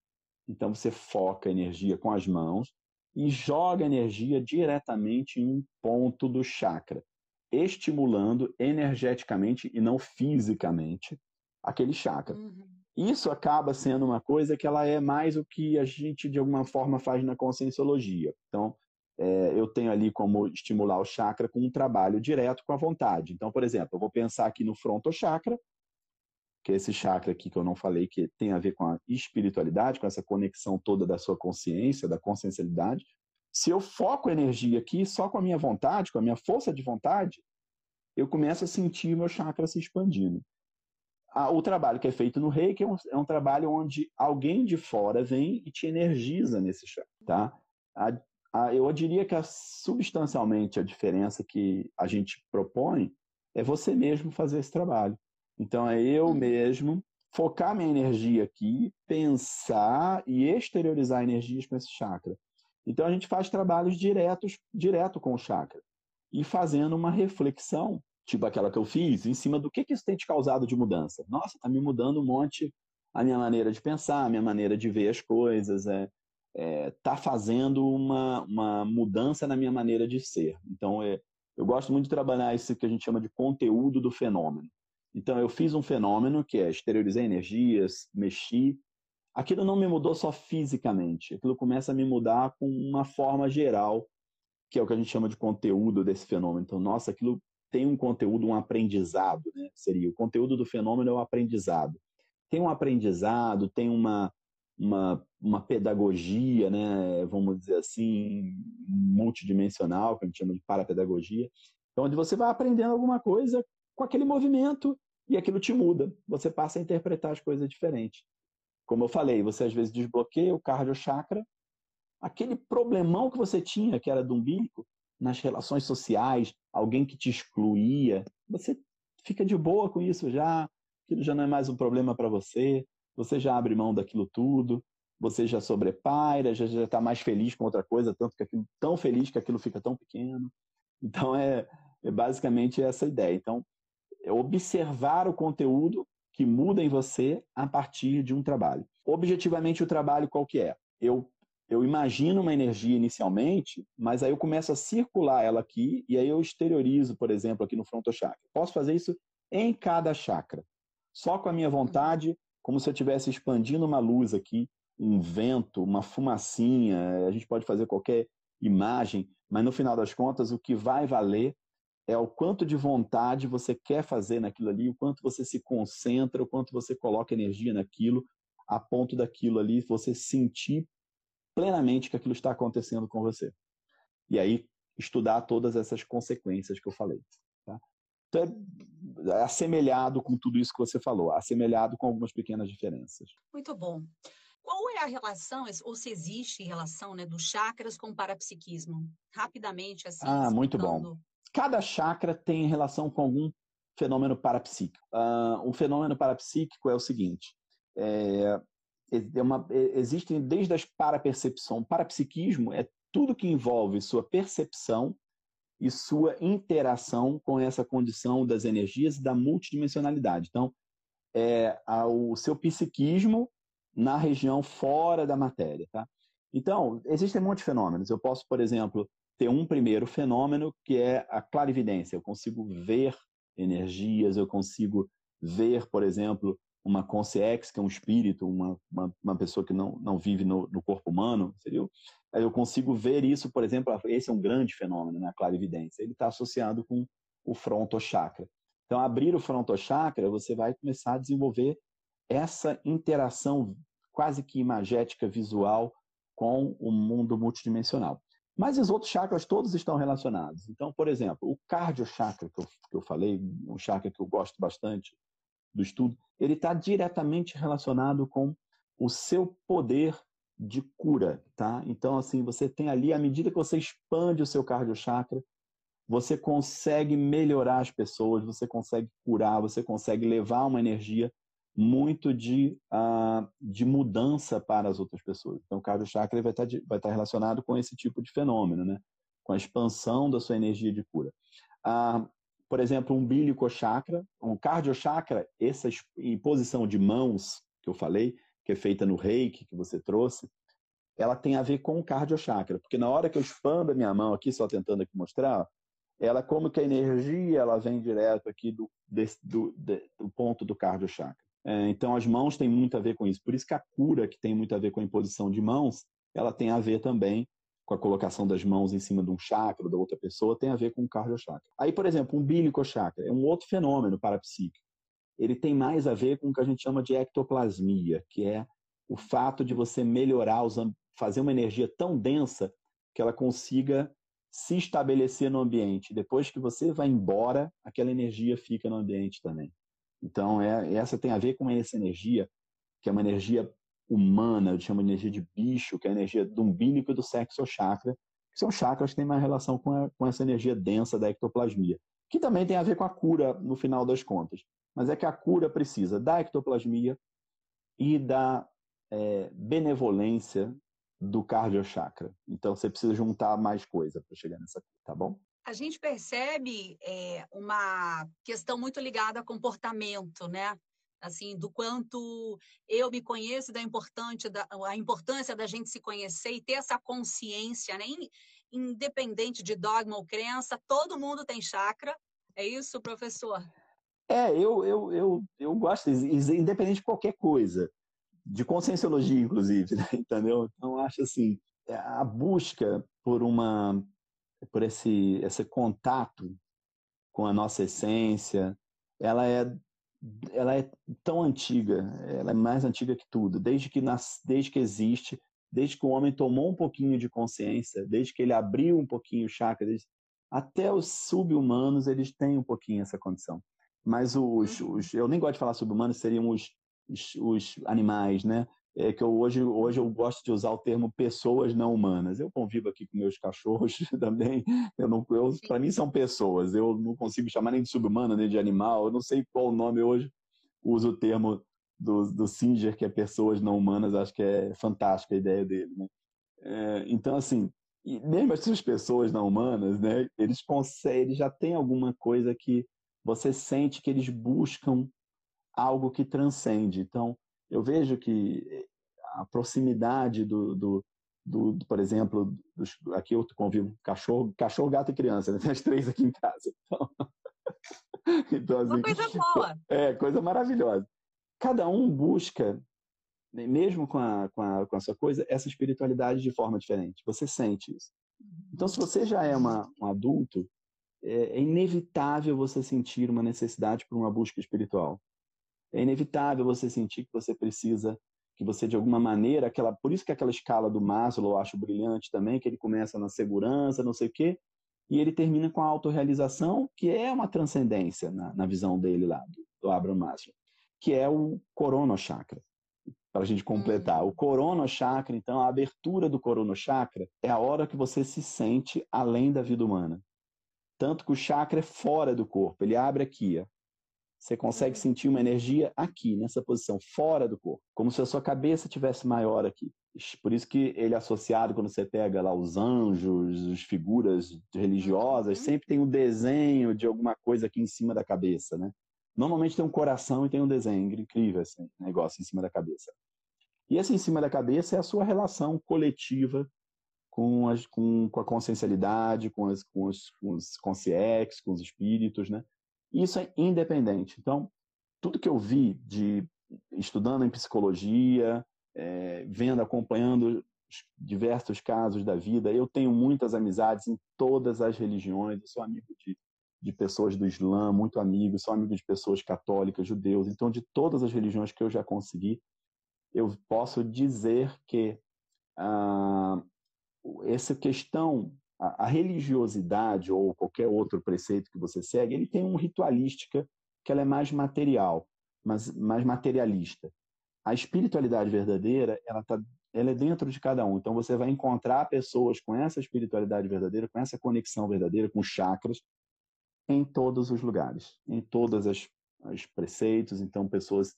então você foca a energia com as mãos, e joga energia diretamente em um ponto do chakra, estimulando energeticamente e não fisicamente aquele chakra. Uhum. Isso acaba sendo uma coisa que ela é mais o que a gente de alguma forma faz na conscienciologia. Então, é, eu tenho ali como estimular o chakra com um trabalho direto com a vontade. Então, por exemplo, eu vou pensar aqui no fronto chakra, que é esse chakra aqui que eu não falei, que tem a ver com a espiritualidade, com essa conexão toda da sua consciência, da consciencialidade. Se eu foco energia aqui só com a minha vontade, com a minha força de vontade, eu começo a sentir meu chakra se expandindo. O trabalho que é feito no reiki é um, é um trabalho onde alguém de fora vem e te energiza nesse chakra, tá? A, a, eu diria que a, substancialmente a diferença que a gente propõe é você mesmo fazer esse trabalho. Então é eu uhum. mesmo focar minha energia aqui, pensar e exteriorizar energias com esse chakra. Então a gente faz trabalhos diretos, direto com o chakra e fazendo uma reflexão, tipo aquela que eu fiz, em cima do que, que isso tem te causado de mudança. Nossa, está me mudando um monte a minha maneira de pensar, a minha maneira de ver as coisas, é, é tá fazendo uma, uma mudança na minha maneira de ser. Então é, eu gosto muito de trabalhar isso que a gente chama de conteúdo do fenômeno. Então, eu fiz um fenômeno que é exteriorizar energias, mexi. Aquilo não me mudou só fisicamente, aquilo começa a me mudar com uma forma geral, que é o que a gente chama de conteúdo desse fenômeno. Então, nossa, aquilo tem um conteúdo, um aprendizado, né? Seria o conteúdo do fenômeno é o aprendizado. Tem um aprendizado, tem uma, uma, uma pedagogia, né? Vamos dizer assim, multidimensional, que a gente chama de parapedagogia, onde você vai aprendendo alguma coisa com aquele movimento e aquilo te muda. Você passa a interpretar as coisas diferentes. Como eu falei, você às vezes desbloqueia o cardio chakra, aquele problemão que você tinha, que era do umbilico, nas relações sociais, alguém que te excluía, você fica de boa com isso já, aquilo já não é mais um problema para você, você já abre mão daquilo tudo, você já sobrepaira, já está mais feliz com outra coisa, tanto que aquilo tão feliz que aquilo fica tão pequeno. Então é, é basicamente essa ideia. Então é observar o conteúdo que muda em você a partir de um trabalho. Objetivamente, o trabalho qual que é? Eu eu imagino uma energia inicialmente, mas aí eu começo a circular ela aqui e aí eu exteriorizo, por exemplo, aqui no frontochakra. Posso fazer isso em cada chakra, só com a minha vontade, como se eu estivesse expandindo uma luz aqui, um vento, uma fumacinha. A gente pode fazer qualquer imagem, mas no final das contas, o que vai valer é o quanto de vontade você quer fazer naquilo ali, o quanto você se concentra, o quanto você coloca energia naquilo, a ponto daquilo ali você sentir plenamente que aquilo está acontecendo com você. E aí, estudar todas essas consequências que eu falei. Tá? Então, é assemelhado com tudo isso que você falou, assemelhado com algumas pequenas diferenças. Muito bom. Qual é a relação, ou se existe relação, né, dos chakras com o parapsiquismo? Rapidamente, assim. Ah, muito bom. Cada chakra tem relação com algum fenômeno parapsíquico. Uh, o fenômeno parapsíquico é o seguinte: é, é uma, é, existem desde as parapercepção. Parapsiquismo é tudo que envolve sua percepção e sua interação com essa condição das energias e da multidimensionalidade. Então, é o seu psiquismo na região fora da matéria. Tá? Então, existem muitos fenômenos. Eu posso, por exemplo, ter um primeiro fenômeno que é a clarividência. Eu consigo ver energias, eu consigo ver, por exemplo, uma consciência, que é um espírito, uma, uma, uma, pessoa que não, não vive no, no corpo humano, seria, eu consigo ver isso, por exemplo, esse é um grande fenômeno, né, a clarividência, ele está associado com o frontochakra. Então, abrir o frontochakra, você vai começar a desenvolver essa interação quase que imagética visual com o mundo multidimensional. Mas os outros chakras todos estão relacionados. Então, por exemplo, o cardio chakra que eu, que eu falei, um chakra que eu gosto bastante, do estudo, ele está diretamente relacionado com o seu poder de cura, tá? Então, assim, você tem ali, à medida que você expande o seu chakra, você consegue melhorar as pessoas, você consegue curar, você consegue levar uma energia muito de, uh, de mudança para as outras pessoas. Então, o chakra vai estar, tá vai estar tá relacionado com esse tipo de fenômeno, né? Com a expansão da sua energia de cura. Uh, por exemplo, um umbilico chakra, um cardio chakra, essa posição de mãos que eu falei, que é feita no reiki que você trouxe, ela tem a ver com o cardio chakra, porque na hora que eu expando a minha mão aqui, só tentando aqui mostrar, ela como que a energia ela vem direto aqui do, desse, do, de, do ponto do cardio chakra. É, então as mãos têm muito a ver com isso. Por isso que a cura, que tem muito a ver com a imposição de mãos, ela tem a ver também com a colocação das mãos em cima de um chakra da outra pessoa, tem a ver com o chakra. Aí, por exemplo, um bílico chakra é um outro fenômeno parapsíquico. Ele tem mais a ver com o que a gente chama de ectoplasmia, que é o fato de você melhorar, fazer uma energia tão densa que ela consiga se estabelecer no ambiente. Depois que você vai embora, aquela energia fica no ambiente também. Então, é, essa tem a ver com essa energia, que é uma energia humana, eu chamo de energia de bicho, que é a energia do umbilico e do sexo chakra, que são chakras que têm mais relação com, a, com essa energia densa da ectoplasmia, que também tem a ver com a cura no final das contas. Mas é que a cura precisa da ectoplasmia e da é, benevolência do cardiochakra. Então você precisa juntar mais coisa para chegar nessa, tá bom? A gente percebe é, uma questão muito ligada a comportamento, né? assim, do quanto eu me conheço, da importante da, a importância da gente se conhecer e ter essa consciência, né? Independente de dogma ou crença, todo mundo tem chakra. É isso, professor? É, eu, eu, eu, eu gosto, independente de qualquer coisa, de conscienciologia, inclusive, <laughs> né? entendeu? Então, acho assim, é, a busca por uma, por esse, esse contato com a nossa essência, ela é ela é tão antiga, ela é mais antiga que tudo, desde que, nas, desde que existe, desde que o homem tomou um pouquinho de consciência, desde que ele abriu um pouquinho o chakra, desde, até os sub-humanos eles têm um pouquinho essa condição. Mas os, uhum. os eu nem gosto de falar sub-humanos, seriam os, os, os animais, né? É que eu hoje, hoje eu gosto de usar o termo pessoas não humanas. Eu convivo aqui com meus cachorros <laughs> também. Eu não, eu, para mim são pessoas. Eu não consigo chamar nem de subhumana nem de animal. Eu não sei qual o nome hoje. Uso o termo do, do Singer, que é pessoas não humanas. Acho que é fantástica a ideia dele. Né? É, então, assim, mesmo essas pessoas não humanas, né? Eles conseguem, eles já têm alguma coisa que você sente que eles buscam algo que transcende. Então, eu vejo que a proximidade do, do, do, do por exemplo, dos, aqui eu convivo cachorro, cachorro, gato e criança, né? tem <laughs> as três aqui em casa. Então, <laughs> então assim, Uma coisa boa. <laughs> É, coisa maravilhosa. Cada um busca, né, mesmo com a, com, a, com a sua coisa, essa espiritualidade de forma diferente. Você sente isso. Então, se você já é uma, um adulto, é, é inevitável você sentir uma necessidade por uma busca espiritual. É inevitável você sentir que você precisa, que você de alguma maneira, aquela, por isso que aquela escala do Maslow eu acho brilhante também, que ele começa na segurança, não sei o quê, e ele termina com a autorrealização, que é uma transcendência na, na visão dele lá, do, do Abraham Maslow, que é o Corona Chakra para a gente completar. Uhum. O Corona Chakra, então, a abertura do Corona Chakra é a hora que você se sente além da vida humana. Tanto que o chakra é fora do corpo, ele abre aqui. Ó. Você consegue uhum. sentir uma energia aqui, nessa posição, fora do corpo, como se a sua cabeça tivesse maior aqui. Por isso que ele é associado, quando você pega lá os anjos, as figuras religiosas, uhum. sempre tem um desenho de alguma coisa aqui em cima da cabeça, né? Normalmente tem um coração e tem um desenho incrível, assim, negócio em cima da cabeça. E esse em cima da cabeça é a sua relação coletiva com, as, com, com a consciencialidade, com, as, com os, com os com os espíritos, né? Isso é independente. Então, tudo que eu vi de estudando em psicologia, é, vendo, acompanhando diversos casos da vida, eu tenho muitas amizades em todas as religiões. Eu sou amigo de, de pessoas do Islã, muito amigo, sou amigo de pessoas católicas, judeus. Então, de todas as religiões que eu já consegui, eu posso dizer que ah, essa questão, a, a, religiosidade ou qualquer outro preceito que você segue, ele tem uma ritualística que ela é mais material, mas mais materialista. A espiritualidade verdadeira, ela tá, ela é dentro de cada um. Então você vai encontrar pessoas com essa espiritualidade verdadeira, com essa conexão verdadeira, com chakras, em todos os lugares, em todas as, preceitos. Então pessoas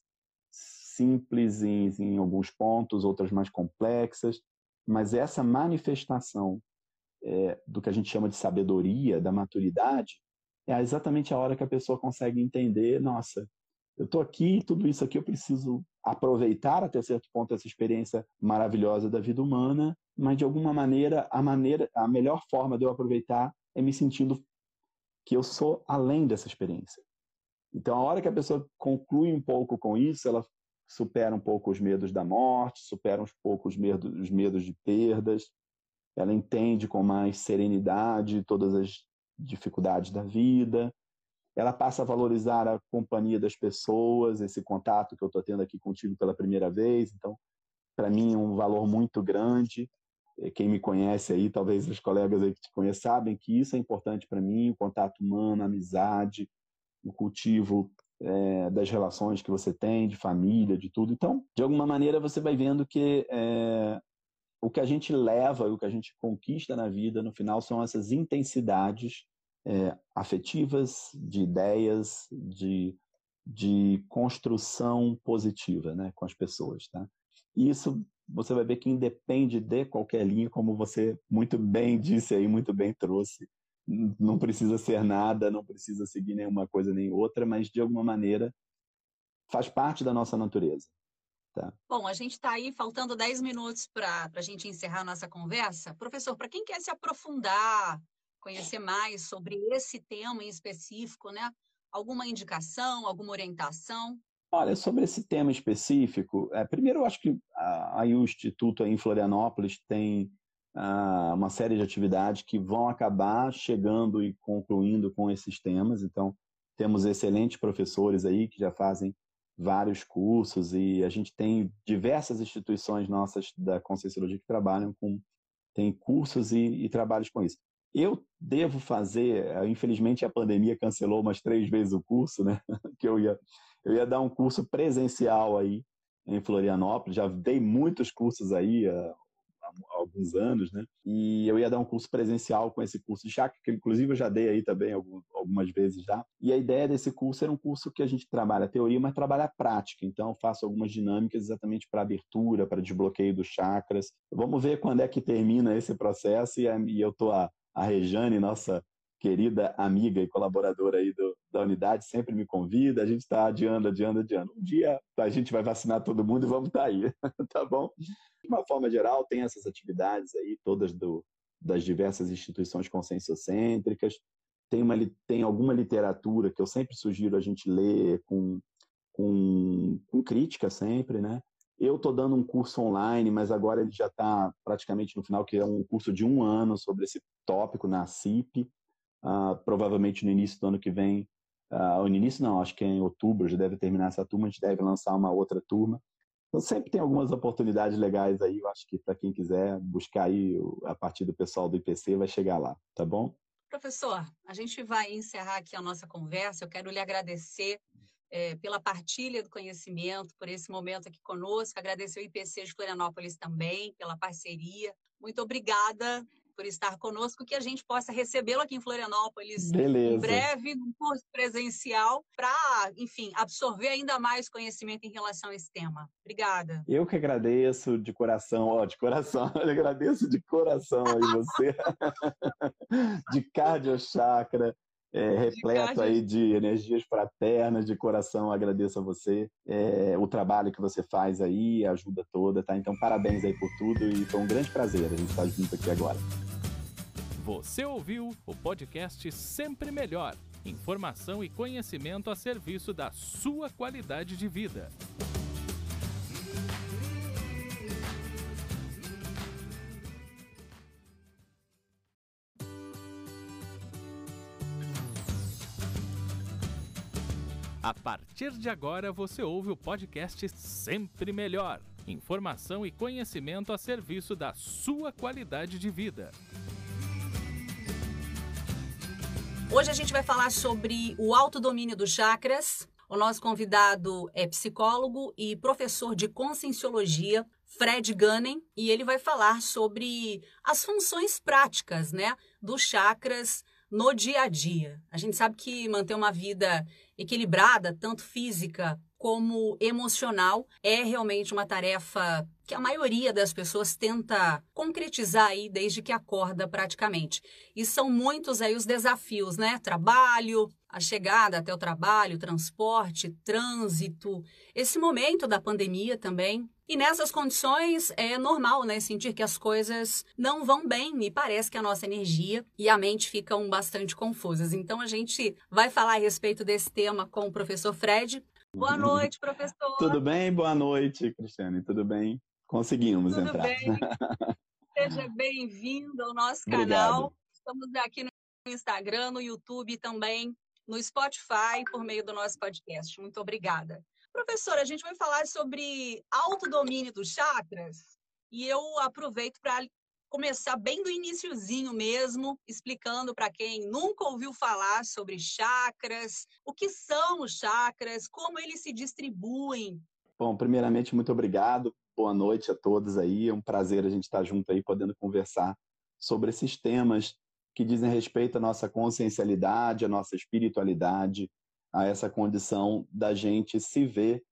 simples em, em alguns pontos, outras mais complexas, mas essa manifestação é, do que a gente chama de sabedoria, da maturidade, é exatamente a hora que a pessoa consegue entender, nossa, eu estou aqui, tudo isso aqui eu preciso aproveitar até certo ponto essa experiência maravilhosa da vida humana, mas de alguma maneira a maneira, a melhor forma de eu aproveitar é me sentindo que eu sou além dessa experiência. Então, a hora que a pessoa conclui um pouco com isso, ela supera um pouco os medos da morte, supera um pouco os medos, os medos de perdas, ela entende com mais serenidade todas as dificuldades da vida, ela passa a valorizar a companhia das pessoas, esse contato que eu estou tendo aqui contigo pela primeira vez, então, para mim é um valor muito grande. Quem me conhece aí, talvez os colegas aí que te conhecem, sabem que isso é importante para mim, o contato humano, a amizade, o cultivo é, das relações que você tem, de família, de tudo. Então, de alguma maneira, você vai vendo que é, o que a gente leva, o que a gente conquista na vida, no final, são essas intensidades é, afetivas, de ideias, de, de construção positiva né, com as pessoas. Tá? E isso você vai ver que independe de qualquer linha, como você muito bem disse aí, muito bem trouxe não precisa ser nada, não precisa seguir nenhuma coisa nem outra, mas de alguma maneira faz parte da nossa natureza. Tá? Bom, a gente está aí faltando 10 minutos para a gente encerrar a nossa conversa. Professor, para quem quer se aprofundar, conhecer mais sobre esse tema em específico, né? Alguma indicação, alguma orientação? Olha, sobre esse tema específico, é, primeiro eu acho que aí o Instituto aí em Florianópolis tem ah, uma série de atividades que vão acabar chegando e concluindo com esses temas. Então, temos excelentes professores aí que já fazem vários cursos e a gente tem diversas instituições nossas da Conscienciologia que trabalham com tem cursos e, e trabalhos com isso. Eu devo fazer, eh, infelizmente a pandemia cancelou umas três vezes o curso, né? <laughs> Que eu ia, eu ia dar um curso presencial aí em Florianópolis. Já dei muitos cursos aí, eh, alguns anos, né? E eu ia dar um curso presencial com esse curso de chakra, que inclusive eu já dei aí também algumas vezes já. E a ideia desse curso era um curso que a gente trabalha teoria, mas trabalha prática. Então, eu faço algumas dinâmicas exatamente para abertura, para desbloqueio dos chakras. Vamos ver quando é que termina esse processo e eu tô a, a Rejane, nossa querida amiga e colaboradora aí do, da unidade, sempre me convida. A gente está adiando, adiando, adiando. Um dia a gente vai vacinar todo mundo e vamos estar tá aí, <laughs> tá bom? De uma forma geral, tem essas atividades aí, todas do, das diversas instituições conscienciocêntricas. Tem, uma, tem alguma literatura que eu sempre sugiro a gente ler com, com, com crítica sempre, né? Eu estou dando um curso online, mas agora ele já está praticamente no final, que é um curso de um ano sobre esse tópico na CIP. Uh, provavelmente no início do ano que vem, uh, no início não, acho que é em outubro já deve terminar essa turma, a gente deve lançar uma outra turma. Então sempre tem algumas oportunidades legais aí, eu acho que para quem quiser buscar aí a partir do pessoal do IPC vai chegar lá, tá bom? Professor, a gente vai encerrar aqui a nossa conversa. Eu quero lhe agradecer é, pela partilha do conhecimento, por esse momento aqui conosco. Agradecer o IPC de Florianópolis também pela parceria. Muito obrigada por estar conosco, que a gente possa recebê-lo aqui em Florianópolis Beleza. em breve, num curso presencial, para, enfim, absorver ainda mais conhecimento em relação a esse tema. Obrigada. Eu que agradeço de coração, ó, de coração, <laughs> eu agradeço de coração aí você, <laughs> de cardio chakra, é, repleto aí de energias fraternas, de coração, agradeço a você, é, o trabalho que você faz aí, a ajuda toda, tá? Então, parabéns aí por tudo e foi um grande prazer a gente estar junto aqui agora. Você ouviu o podcast Sempre Melhor. Informação e conhecimento a serviço da sua qualidade de vida. A partir de agora você ouve o podcast Sempre Melhor. Informação e conhecimento a serviço da sua qualidade de vida. Hoje a gente vai falar sobre o autodomínio dos chakras. O nosso convidado é psicólogo e professor de conscienciologia, Fred Gunnen, e ele vai falar sobre as funções práticas, né, dos chakras no dia a dia. A gente sabe que manter uma vida equilibrada, tanto física como emocional, é realmente uma tarefa que a maioria das pessoas tenta concretizar aí desde que acorda praticamente. E são muitos aí os desafios, né? Trabalho, a chegada até o trabalho, transporte, trânsito, esse momento da pandemia também. E nessas condições é normal, né, sentir que as coisas não vão bem e parece que a nossa energia e a mente ficam bastante confusas. Então a gente vai falar a respeito desse tema com o professor Fred. Boa noite, professor. Tudo bem? Boa noite, Cristiane. Tudo bem? Conseguimos Tudo entrar. Bem. <laughs> Seja bem-vindo ao nosso canal. Obrigado. Estamos aqui no Instagram, no YouTube também no Spotify por meio do nosso podcast. Muito obrigada. Professora, a gente vai falar sobre autodomínio dos chakras e eu aproveito para começar bem do iníciozinho mesmo, explicando para quem nunca ouviu falar sobre chakras, o que são os chakras, como eles se distribuem. Bom, primeiramente, muito obrigado. Boa noite a todos aí. É um prazer a gente estar junto aí, podendo conversar sobre esses temas que dizem respeito à nossa consciencialidade, à nossa espiritualidade, a essa condição da gente se ver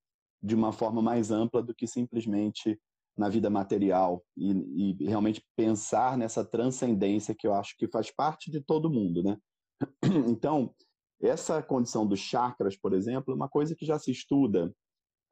de uma forma mais ampla do que simplesmente na vida material e, e, realmente pensar nessa transcendência que eu acho que faz parte de todo mundo, né? Então, essa condição dos chakras, por exemplo, é uma coisa que já se estuda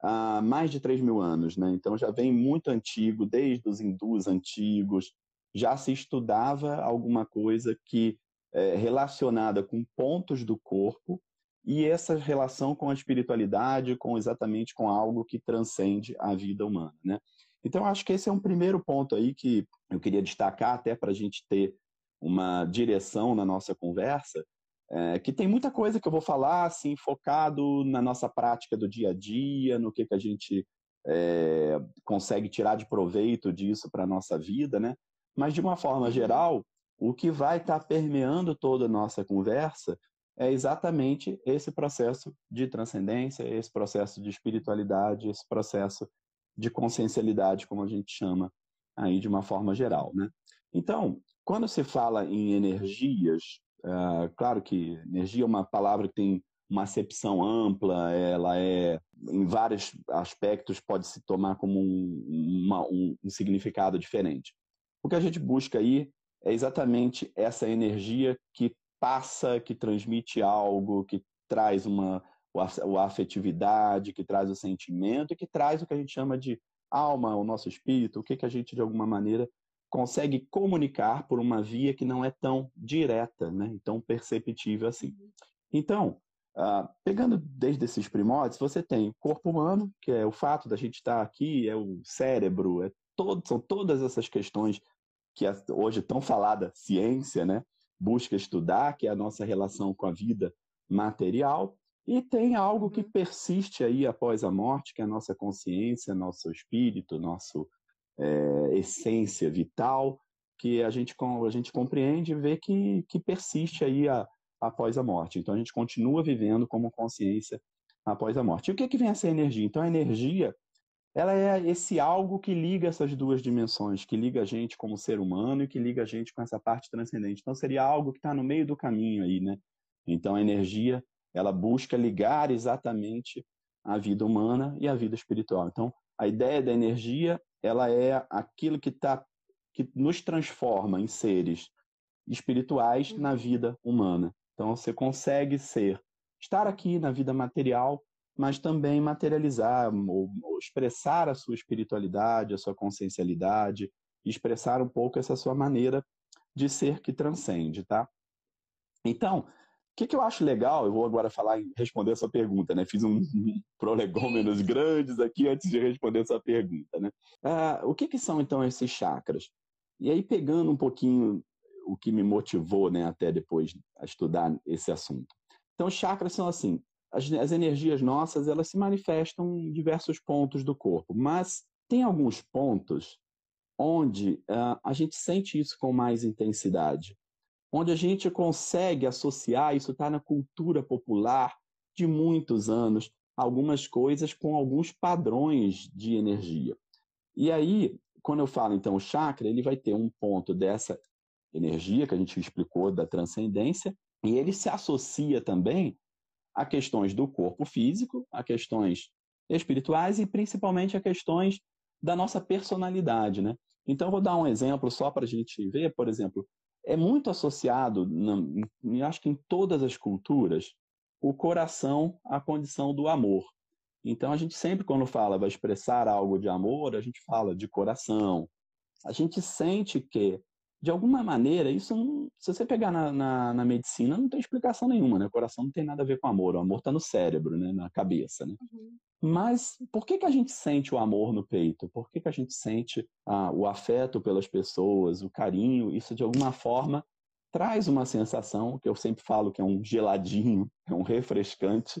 há mais de 3 mil anos, né? Então já vem muito antigo, desde os hindus antigos, já se estudava alguma coisa que é relacionada com pontos do corpo e essa relação com a espiritualidade, com exatamente com algo que transcende a vida humana, né? Então acho que esse é um primeiro ponto aí que eu queria destacar até para a gente ter uma direção na nossa conversa, é, que tem muita coisa que eu vou falar assim focado na nossa prática do dia a dia, no que que a gente é, consegue tirar de proveito disso para a nossa vida, né? Mas, de uma forma geral, o que vai estar tá permeando toda a nossa conversa é exatamente esse processo de transcendência, esse processo de espiritualidade, esse processo de consciencialidade, como a gente chama aí de uma forma geral, né? Então, quando se fala em energias, é, claro que energia é uma palavra que tem uma acepção ampla, ela é, em vários aspectos, pode se tomar como um, uma, um, um significado diferente. O que a gente busca aí é exatamente essa energia que passa, que transmite algo, que traz uma a afetividade, que traz o sentimento que traz o que a gente chama de alma, o nosso espírito, o que, que a gente, de alguma maneira, consegue comunicar por uma via que não é tão direta, né? tão perceptível assim. Uhum. Então, uh, pegando desde esses primórdios, você tem o corpo humano, que é o fato da gente estar aqui, é o cérebro, é todo, são todas essas questões que hoje tão falada ciência, né? busca estudar, que é a nossa relação com a vida material, e tem algo que uhum. persiste aí após a morte, que é a nossa consciência, nosso espírito, nosso é, essência vital, que a gente, a gente compreende e vê que, que persiste aí a, após a morte. Então a gente continua vivendo como consciência após a morte. E o que, que vem essa energia? Então a energia ela é esse algo que liga essas duas dimensões, que liga a gente como ser humano e que liga a gente com essa parte transcendente. Então seria algo que está no meio do caminho aí, né? Então a energia ela busca ligar exatamente a vida humana e a vida espiritual. Então a ideia da energia ela é aquilo que tá, que nos transforma em seres espirituais na uhum. vida humana. Então você consegue ser, estar aqui na vida material, mas também materializar ou, ou expressar a sua espiritualidade, a sua consciencialidade, expressar um pouco essa sua maneira de ser que transcende, tá? Então, que, que eu acho legal, eu vou agora falar e responder a sua pergunta, né? Fiz um prolegômenos grandes aqui antes de responder a sua pergunta, né? Ah, o que, que são, então, esses chakras? E aí, pegando um pouquinho o que me motivou, né, até depois a estudar esse assunto. Então, chakras são assim, as, as energias nossas, elas se manifestam em diversos pontos do corpo, mas tem alguns pontos onde uh, a gente sente isso com mais intensidade onde a gente consegue associar, isso está na cultura popular de muitos anos, algumas coisas com alguns padrões de energia. E aí, quando eu falo então o chakra, ele vai ter um ponto dessa energia que a gente explicou da transcendência, e ele se associa também a questões do corpo físico, a questões espirituais e principalmente a questões da nossa personalidade, né? Então, eu vou dar um exemplo só para a gente ver, por exemplo, é muito associado, na, acho que em todas as culturas, o coração à condição do amor. Então, a gente sempre, quando fala, vai expressar algo de amor, a gente fala de coração. A gente sente que, de alguma maneira, isso, não, se você pegar na, na, na, medicina, não tem explicação nenhuma, né? O coração não tem nada a ver com amor, o amor está no cérebro, né? na cabeça, né? Uhum. Mas por que, que a gente sente o amor no peito? Por que, que a gente sente ah, o afeto pelas pessoas, o carinho? Isso, de alguma forma, traz uma sensação, que eu sempre falo que é um geladinho, é um refrescante,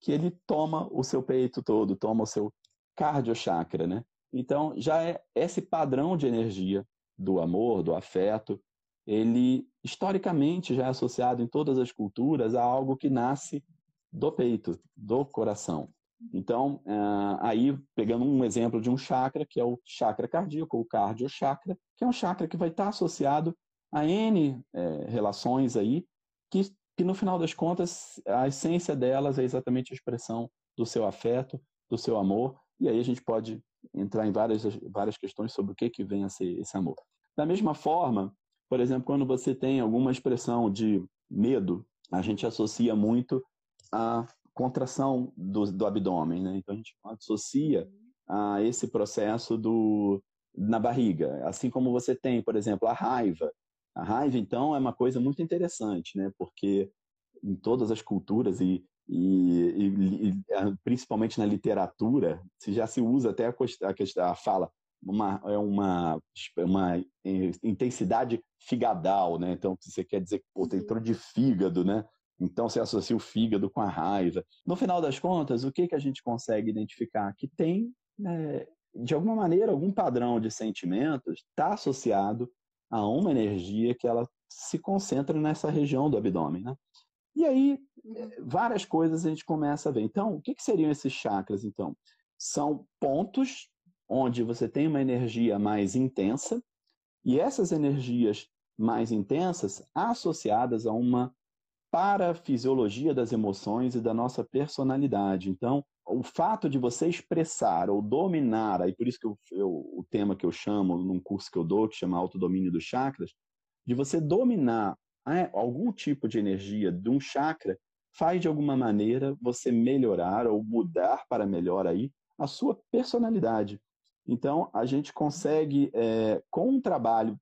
que ele toma o seu peito todo, toma o seu cardiochakra, né? Então, já é esse padrão de energia do amor, do afeto, ele historicamente já é associado em todas as culturas a algo que nasce do peito, do coração. Então, uh, aí, pegando um exemplo de um chakra, que é o chakra cardíaco, o cardiochakra, que é um chakra que vai estar associado a N é, relações aí, que, que no final das contas, a essência delas é exatamente a expressão do seu afeto, do seu amor, e aí a gente pode entrar em várias, várias questões sobre o que, que vem a ser esse amor. Da mesma forma, por exemplo, quando você tem alguma expressão de medo, a gente associa muito a contração do, do abdômen, né? Então a gente associa a esse processo do na barriga, assim como você tem, por exemplo, a raiva. A raiva, então, é uma coisa muito interessante, né? Porque em todas as culturas e, e, e, e principalmente na literatura, se já se usa até a, a, a fala uma, é uma, uma intensidade figadal, né? Então, você quer dizer que pô, entrou de fígado, né? Então você associa o fígado com a raiva. No final das contas, o que, que a gente consegue identificar? Que tem, é, de alguma maneira, algum padrão de sentimentos está associado a uma energia que ela se concentra nessa região do abdômen. Né? E aí, uhum. várias coisas a gente começa a ver. Então, o que, que seriam esses chakras, então? São pontos onde você tem uma energia mais intensa, e essas energias mais intensas associadas a uma para a fisiologia das emoções e da nossa personalidade. Então, o fato de você expressar ou dominar, aí por isso que eu, eu, o tema que eu chamo num curso que eu dou, que chama Autodomínio dos Chakras, de você dominar algum tipo de energia de um chakra faz de alguma maneira você melhorar ou mudar para melhor aí a sua personalidade. Então, a gente consegue, é, com um trabalho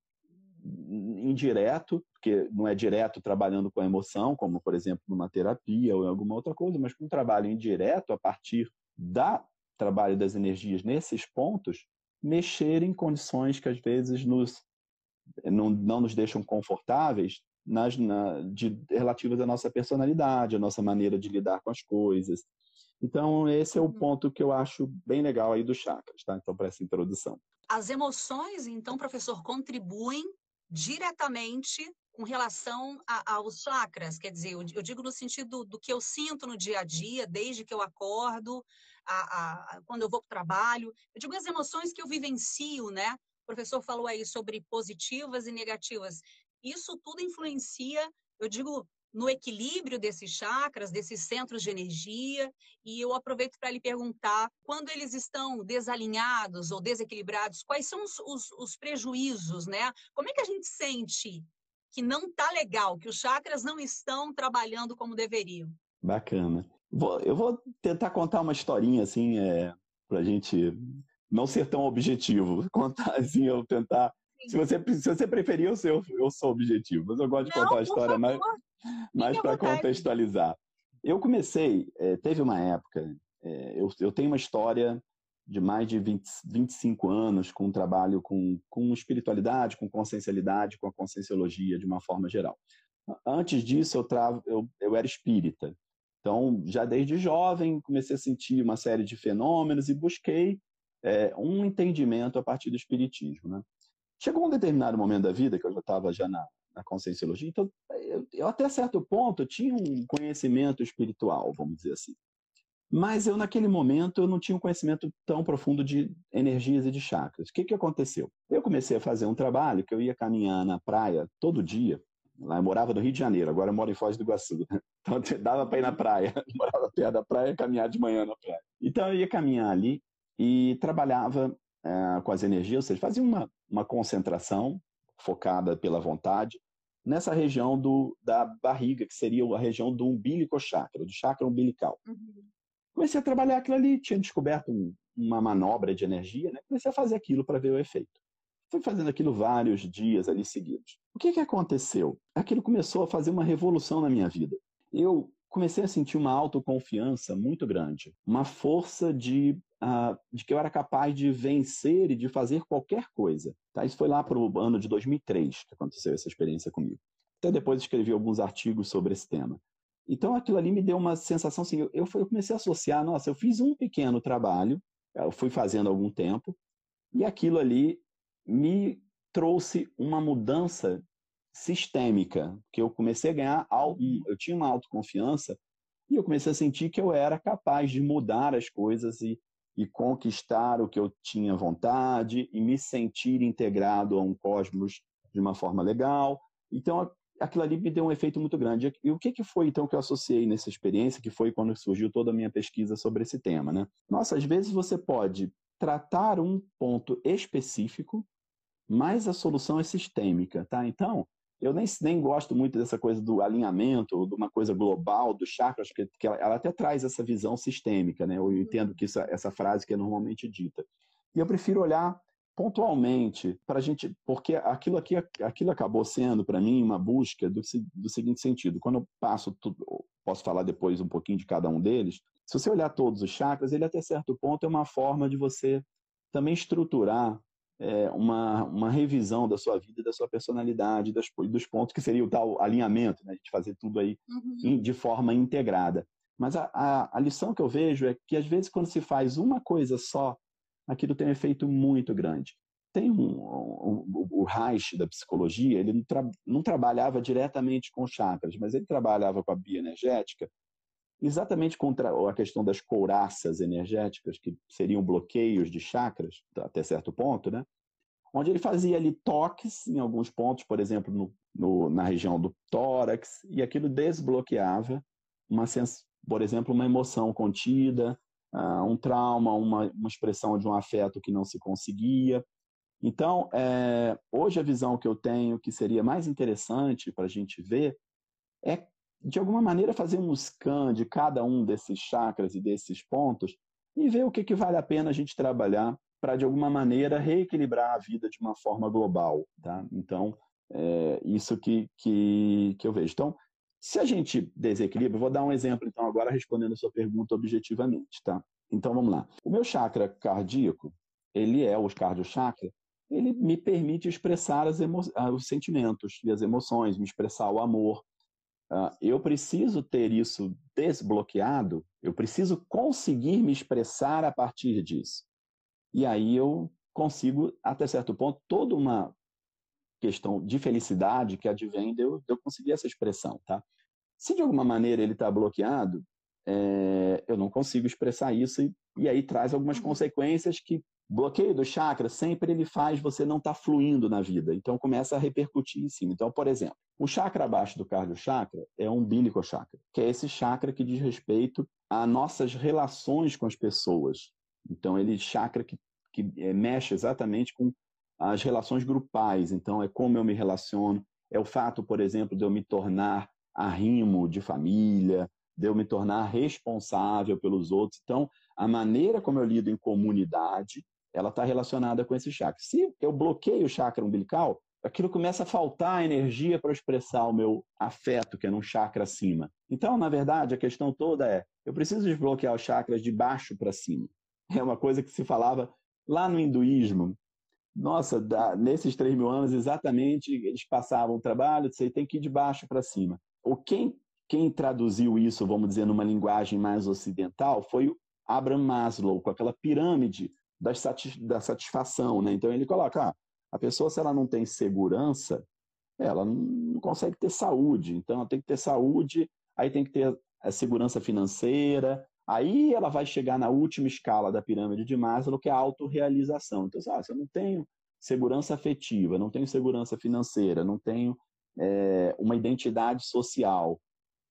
indireto, porque não é direto trabalhando com a emoção, como, por exemplo, numa terapia ou em alguma outra coisa, mas com um trabalho indireto a partir da trabalho das energias nesses pontos, mexer em condições que às vezes nos, não, não nos deixam confortáveis nas, na, de, relativas à nossa personalidade, à nossa maneira de lidar com as coisas. Então, esse é o uhum. ponto que eu acho bem legal aí dos chakras, tá? Então, para essa introdução. As emoções, então, professor, contribuem diretamente com relação a, aos chakras, quer dizer, eu, eu, digo no sentido do que eu sinto no dia a dia, desde que eu acordo, a, a, quando eu vou para o trabalho, eu digo as emoções que eu vivencio, né? O professor falou aí sobre positivas e negativas. Isso tudo influencia, eu digo, no equilíbrio desses chakras, desses centros de energia, e eu aproveito para lhe perguntar, quando eles estão desalinhados ou desequilibrados, quais são os, os, os prejuízos, né? Como é que a gente sente que não está legal, que os chakras não estão trabalhando como deveriam? Bacana. Vou, eu vou tentar contar uma historinha, assim, é, para a gente não ser tão objetivo. <laughs> Contar, assim, eu tentar se você, se você preferir, eu, eu, eu sou objetivo, mas eu gosto de contar a história mais, mais para contextualizar. Eu comecei, é, teve uma época, é, eu, eu tenho uma história de mais de 20, 25 anos com trabalho com, com espiritualidade, com consciencialidade, com a conscienciologia de uma forma geral. Antes disso, eu, travo, eu, eu era espírita. Então, já desde jovem, comecei a sentir uma série de fenômenos e busquei é, um entendimento a partir do espiritismo. Né? Chegou um determinado momento da vida, que eu já estava já na, na conscienciologia, então eu, eu, até certo ponto tinha um conhecimento espiritual, vamos dizer assim. Mas eu, naquele momento, eu não tinha um conhecimento tão profundo de energias e de chakras. O que, que aconteceu? Eu comecei a fazer um trabalho que eu ia caminhar na praia todo dia. Lá eu morava no Rio de Janeiro, agora eu moro em Foz do Iguaçu. <laughs> Então <laughs> dava para ir na praia. Eu <laughs> morava perto da praia, caminhar de manhã na praia. Então eu ia caminhar ali e trabalhava é, com as energias, ou seja, fazia uma, uma concentração focada pela vontade nessa região do, da barriga, que seria a região do umbilico chakra, do chakra umbilical. Uhum. Comecei a trabalhar aquilo ali, tinha descoberto um, uma manobra de energia, né? comecei a fazer aquilo para ver o efeito. Fui fazendo aquilo vários dias ali seguidos. O que, que aconteceu? Aquilo começou a fazer uma revolução na minha vida. Eu comecei a sentir uma autoconfiança muito grande, uma força de uh, de que eu era capaz de vencer e de fazer qualquer coisa. Tá? Isso foi lá para o ano de 2003 que aconteceu essa experiência comigo. Até depois escrevi alguns artigos sobre esse tema. Então aquilo ali me deu uma sensação assim, eu, eu comecei a associar, nossa, eu fiz um pequeno trabalho, eu fui fazendo algum tempo, e aquilo ali me trouxe uma mudança sistêmica, que eu comecei a ganhar, eu tinha uma autoconfiança e eu comecei a sentir que eu era capaz de mudar as coisas e e conquistar o que eu tinha vontade e me sentir integrado a um cosmos de uma forma legal. Então, aquilo ali me deu um efeito muito grande. E o que, que foi, então, que eu associei nessa experiência, que foi quando surgiu toda a minha pesquisa sobre esse tema, né? Nossa, às vezes você pode tratar um ponto específico, mas a solução é sistêmica, tá? Então, eu nem, nem gosto muito dessa coisa do alinhamento, de uma coisa global, dos chakras, que, que ela, ela, até traz essa visão sistêmica, né? Eu uhum. entendo que isso, essa frase que é normalmente dita. E eu prefiro olhar pontualmente para a gente, porque aquilo aqui, aquilo acabou sendo para mim uma busca do, do seguinte sentido. Quando eu passo tudo, posso falar depois um pouquinho de cada um deles. Se você olhar todos os chakras, ele até certo ponto é uma forma de você também estruturar é, uma, uma revisão da sua vida, da sua personalidade, das, dos pontos que seria o tal alinhamento, né? de fazer tudo aí uhum. de forma integrada. Mas a, a, a, lição que eu vejo é que, às vezes, quando se faz uma coisa só, aquilo tem um efeito muito grande. Tem um, um, um o Reich da psicologia, ele não, tra, não trabalhava diretamente com chakras, mas ele trabalhava com a bioenergética exatamente contra a questão das couraças energéticas, que seriam bloqueios de chakras, até certo ponto, né? onde ele fazia ali toques em alguns pontos, por exemplo, no, no, na região do tórax, e aquilo desbloqueava, uma sens por exemplo, uma emoção contida, uh, um trauma, uma, uma expressão de um afeto que não se conseguia. Então, é, hoje a visão que eu tenho que seria mais interessante para a gente ver é, de alguma maneira, fazer um scan de cada um desses chakras e desses pontos e ver o que, que vale a pena a gente trabalhar para, de alguma maneira, reequilibrar a vida de uma forma global. Tá? Então, é isso que, que, que eu vejo. Então, se a gente desequilibra, vou dar um exemplo então agora respondendo a sua pergunta objetivamente, tá? Então vamos lá. O meu chakra cardíaco, ele é o cardio chakra, ele me permite expressar ah, os sentimentos e as emoções, me expressar o amor. Uh, eu preciso ter isso desbloqueado, eu preciso conseguir me expressar a partir disso. E aí eu consigo, até certo ponto, toda uma questão de felicidade que advém de eu, de eu conseguir essa expressão, tá? Se de alguma maneira ele está bloqueado, é, eu não consigo expressar isso e, e aí traz algumas uhum. consequências que bloqueio do chakra sempre ele faz você não estar tá fluindo na vida. Então começa a repercutir em cima. Então, por exemplo, o chakra abaixo do cardio chakra é o umbilical chakra, que é esse chakra que diz respeito a nossas relações com as pessoas. Então ele chakra que, que é, mexe exatamente com as relações grupais. Então é como eu me relaciono, é o fato, por exemplo, de eu me tornar arrimo de família, de eu me tornar responsável pelos outros. Então, a maneira como eu lido em comunidade, ela está relacionada com esse chakra. Se eu bloqueio o chakra umbilical, aquilo começa a faltar energia para expressar o meu afeto, que é num chakra acima. Então, na verdade, a questão toda é: eu preciso desbloquear os chakras de baixo para cima. É uma coisa que se falava lá no hinduísmo. Nossa, da, nesses três mil anos, exatamente, eles passavam o trabalho, você tem que ir de baixo para cima. O quem, quem traduziu isso, vamos dizer, numa linguagem mais ocidental, foi o Abraham Maslow, com aquela pirâmide da, satisfação. Né? Então ele coloca, ah, a pessoa, se ela não tem segurança, ela não consegue ter saúde. Então ela tem que ter saúde, aí tem que ter a segurança financeira, aí ela vai chegar na última escala da pirâmide de Maslow, que é a autorrealização. Então, ah, se eu não tenho segurança afetiva, não tenho segurança financeira, não tenho é, uma identidade social.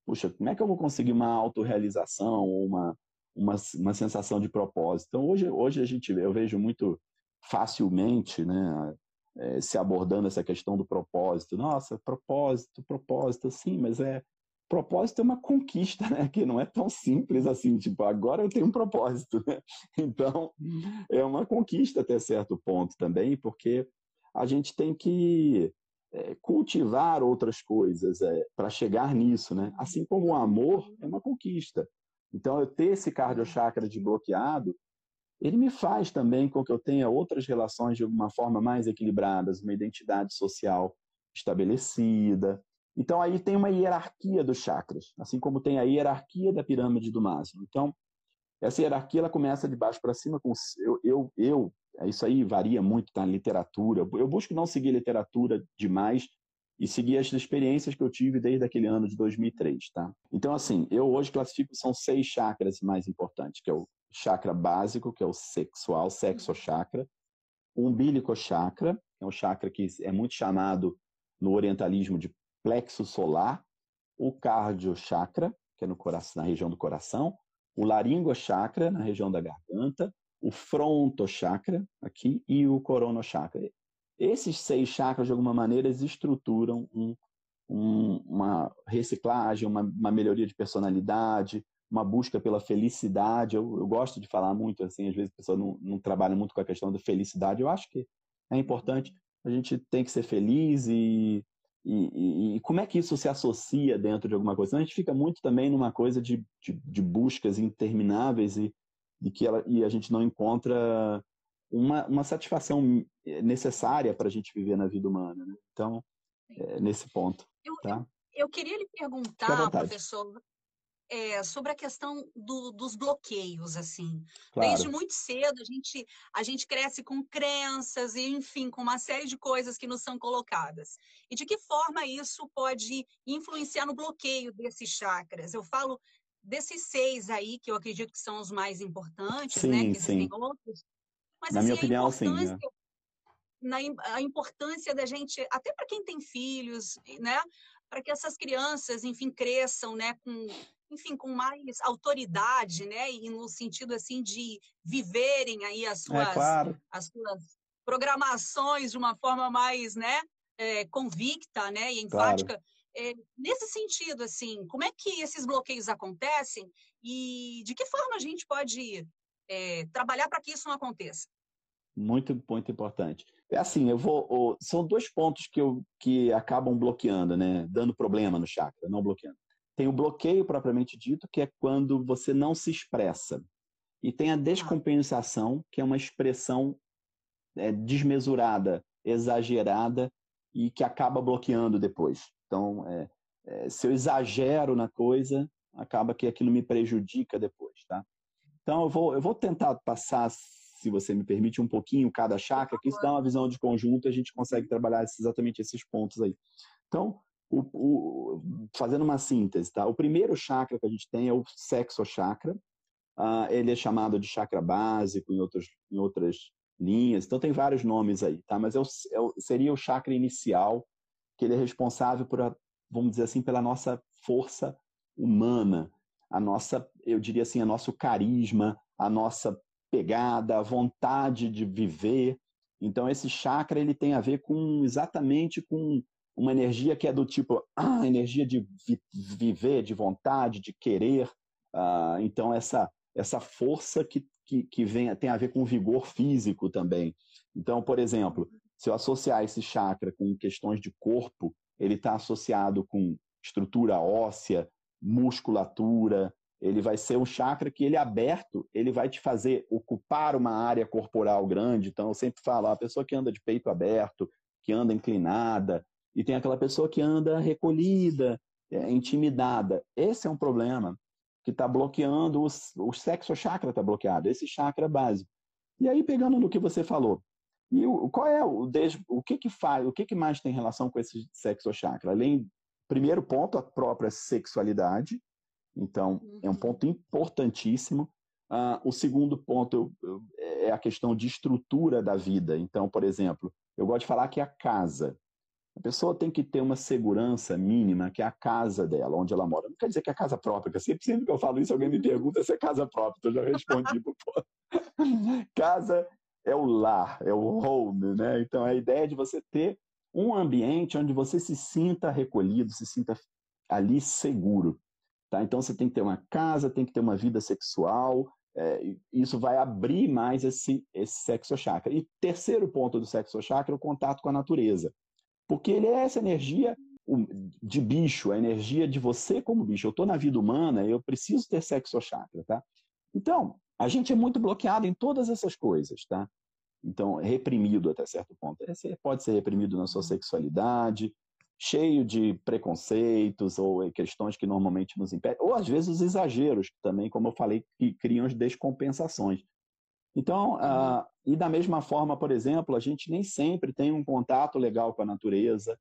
Puxa, como é que eu vou conseguir uma autorrealização ou uma, uma, uma sensação de propósito? Então, hoje, hoje a gente, eu vejo muito facilmente né, é, se abordando essa questão do propósito. Nossa, propósito, propósito, sim, mas é propósito é uma conquista, <laughs> né? Que não é tão simples assim, tipo, agora eu tenho um propósito. Né? Então, é uma conquista até certo ponto também, porque a gente tem que é, cultivar outras coisas é, para chegar nisso, né? Assim como o amor é uma conquista. Então, eu ter esse cardiochakra desbloqueado, ele me faz também com que eu tenha outras relações de alguma forma mais equilibradas, uma identidade social estabelecida. Então, aí tem uma hierarquia dos chakras, assim como tem a hierarquia da pirâmide do Maslow. Então, essa hierarquia ela começa de baixo para cima com eu, eu, eu isso aí varia muito na literatura. Eu busco não seguir literatura demais e seguir as experiências que eu tive desde aquele ano de 2003, tá? Então, assim, eu hoje classifico, são seis chakras mais importantes, que é o chakra básico, que é o sexual, sexo chakra, o umbilico chakra, que é um chakra que é muito chamado no orientalismo de plexo solar, o cardio chakra, que é no coração, na região do coração, o laringo chakra, na região da garganta, o fronto chakra aqui e o corono chakra. Esses seis chakras, de alguma maneira, estruturam um, um, uma reciclagem, uma, uma, melhoria de personalidade, uma busca pela felicidade. Eu, eu, gosto de falar muito, assim, às vezes a pessoa não, não trabalha muito com a questão da felicidade. Eu acho que é importante, a gente tem que ser feliz e, e, e, e, como é que isso se associa dentro de alguma coisa? A gente fica muito também numa coisa de, de, de buscas intermináveis e, e que ela, e a gente não encontra uma, uma satisfação necessária para a gente viver na vida humana. Né? Então, é, nesse ponto. Eu, tá? eu queria lhe perguntar, professor, é, sobre a questão do, dos bloqueios, assim. Claro. Desde muito cedo a gente, a gente cresce com crenças e, enfim, com uma série de coisas que nos são colocadas. E de que forma isso pode influenciar no bloqueio desses chakras? Eu falo desses seis aí, que eu acredito que são os mais importantes, sim, né? Que sim. outros. Mas, Na assim, minha opinião, sim. Né? Na, a importância da gente, até para quem tem filhos, né? Para que essas crianças, enfim, cresçam, né? Com, enfim, com mais autoridade, né? E no sentido, assim, de viverem aí as é suas, é, claro. as suas programações de uma forma mais, né, é, convicta, né, e enfática. Claro. É, nesse sentido, assim, como é que esses bloqueios acontecem e de que forma a gente pode é, trabalhar para que isso não aconteça? Muito, muito importante. É assim, eu vou. São dois pontos que, eu, que acabam bloqueando, né? Dando problema no chakra, não bloqueando. Tem o bloqueio propriamente dito, que é quando você não se expressa. E tem a descompensação, que é uma expressão é, desmesurada, exagerada e que acaba bloqueando depois. Então, é, é, se eu exagero na coisa, acaba que aquilo me prejudica depois, tá? Então, eu vou, eu vou tentar passar, se você me permite, um pouquinho cada chakra, que isso dá uma visão de conjunto e a gente consegue trabalhar exatamente esses pontos aí. Então, o, o, fazendo uma síntese, tá? O primeiro chakra que a gente tem é o sexo chakra. Uh, ele é chamado de chakra básico em, outros, em outras linhas. Então tem vários nomes aí, tá? Mas é o, é o, seria o chakra inicial, que ele é responsável por, a, vamos dizer assim, pela nossa força humana, a nossa, eu diria assim, a nosso carisma, a nossa pegada, a vontade de viver. Então esse chakra ele tem a ver com exatamente com uma energia que é do tipo ah, energia de vi viver, de vontade, de querer. Uh, então essa essa força que que, que vem, tem a ver com vigor físico também. Então, por exemplo, se eu associar esse chakra com questões de corpo, ele está associado com estrutura óssea, musculatura, ele vai ser um chakra que ele aberto, ele vai te fazer ocupar uma área corporal grande. Então, eu sempre falo, a pessoa que anda de peito aberto, que anda inclinada, e tem aquela pessoa que anda recolhida, é, intimidada. Esse é um problema que está bloqueando, os, o sexo chakra está bloqueado, esse chakra básico. E aí, pegando no que você falou, e o, qual é o, o que que faz, o que que mais tem relação com esse sexo chakra? Além, primeiro ponto, a própria sexualidade, então uhum. é um uhum. ponto importantíssimo. Uh, o segundo ponto é a questão de estrutura da vida. Então, por exemplo, eu gosto de falar que a casa, a pessoa tem que ter uma segurança mínima, que é a casa dela, onde ela mora. Não quer dizer que é a casa própria, porque sempre, sempre que eu falo isso, alguém me pergunta se é casa própria, então eu já respondi. <laughs> Casa é o lar, é o home, né? Então, a ideia é de você ter um ambiente onde você se sinta recolhido, se sinta ali seguro. Tá? Então, você tem que ter uma casa, tem que ter uma vida sexual, é, isso vai abrir mais esse, esse sexo chakra. E terceiro ponto do sexo chakra é o contato com a natureza. Porque ele é essa energia de bicho, a energia de você como bicho. Eu estou na vida humana, eu preciso ter sexo chakra, tá? Então, a gente é muito bloqueado em todas essas coisas, tá? Então, reprimido até certo ponto. Você pode ser reprimido na sua sexualidade, cheio de preconceitos ou questões que normalmente nos impedem, ou às vezes os exageros também, como eu falei, que criam as descompensações. Então, uh, e da mesma forma, por exemplo, a gente nem sempre tem um contato legal com a natureza,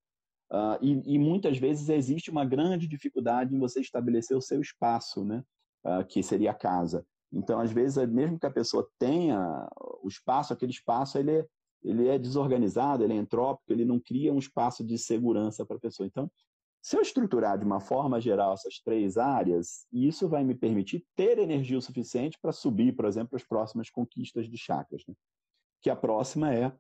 uh, e, e, muitas vezes existe uma grande dificuldade em você estabelecer o seu espaço, né? Uh, que seria a casa. Então, às vezes, mesmo que a pessoa tenha o espaço, aquele espaço ele é, ele é desorganizado, ele é entrópico, ele não cria um espaço de segurança para a pessoa. Então, se eu estruturar de uma forma geral essas três áreas, isso vai me permitir ter energia o suficiente para subir, por exemplo, as próximas conquistas de chakras. Né? Que a próxima é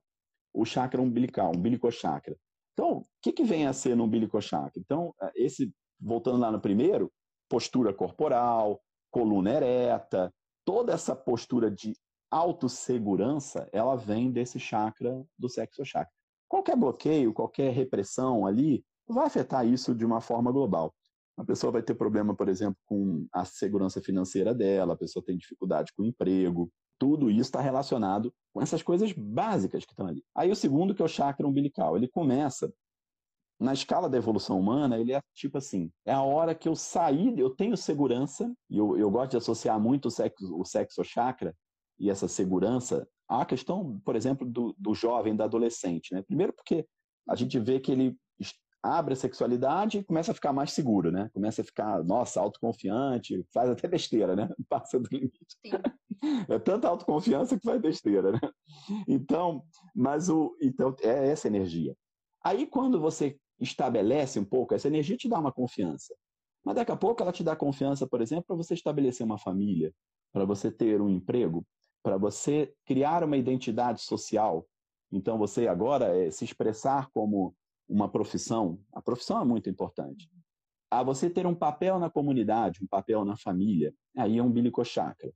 o chakra umbilical, umbilicochakra. Então, o que, que vem a ser no umbilicochakra? Então, é, esse, voltando lá no primeiro, postura corporal, coluna ereta, toda essa postura de autossegurança, ela vem desse chakra do sexo chakra. Qualquer bloqueio, qualquer repressão ali, vai afetar isso de uma forma global. A pessoa vai ter problema, por exemplo, com a segurança financeira dela, a pessoa tem dificuldade com o emprego. Tudo isso está relacionado com essas coisas básicas que estão ali. Aí o segundo, que é o chakra umbilical, ele começa na escala da evolução humana, ele é tipo assim: é a hora que eu saí, eu tenho segurança, e eu, eu gosto de associar muito o sexo, o sexo chakra e essa segurança à questão, por exemplo, do, do jovem, da adolescente. Né? Primeiro, porque a gente vê que ele abre a sexualidade e começa a ficar mais seguro, né? Começa a ficar, nossa, autoconfiante, faz até besteira, né? <laughs> Passa do limite. Sim. <laughs> É tanta autoconfiança que faz besteira, né? Então, mas o, então é essa energia. Aí quando você estabelece um pouco essa energia te dá uma confiança. Mas daqui a pouco ela te dá confiança, por exemplo, para você estabelecer uma família, para você ter um emprego, para você criar uma identidade social, Então, você agora é, se expressar como uma profissão, a profissão é muito importante. A você ter um papel na comunidade, um papel na família, aí é um bilicochakra.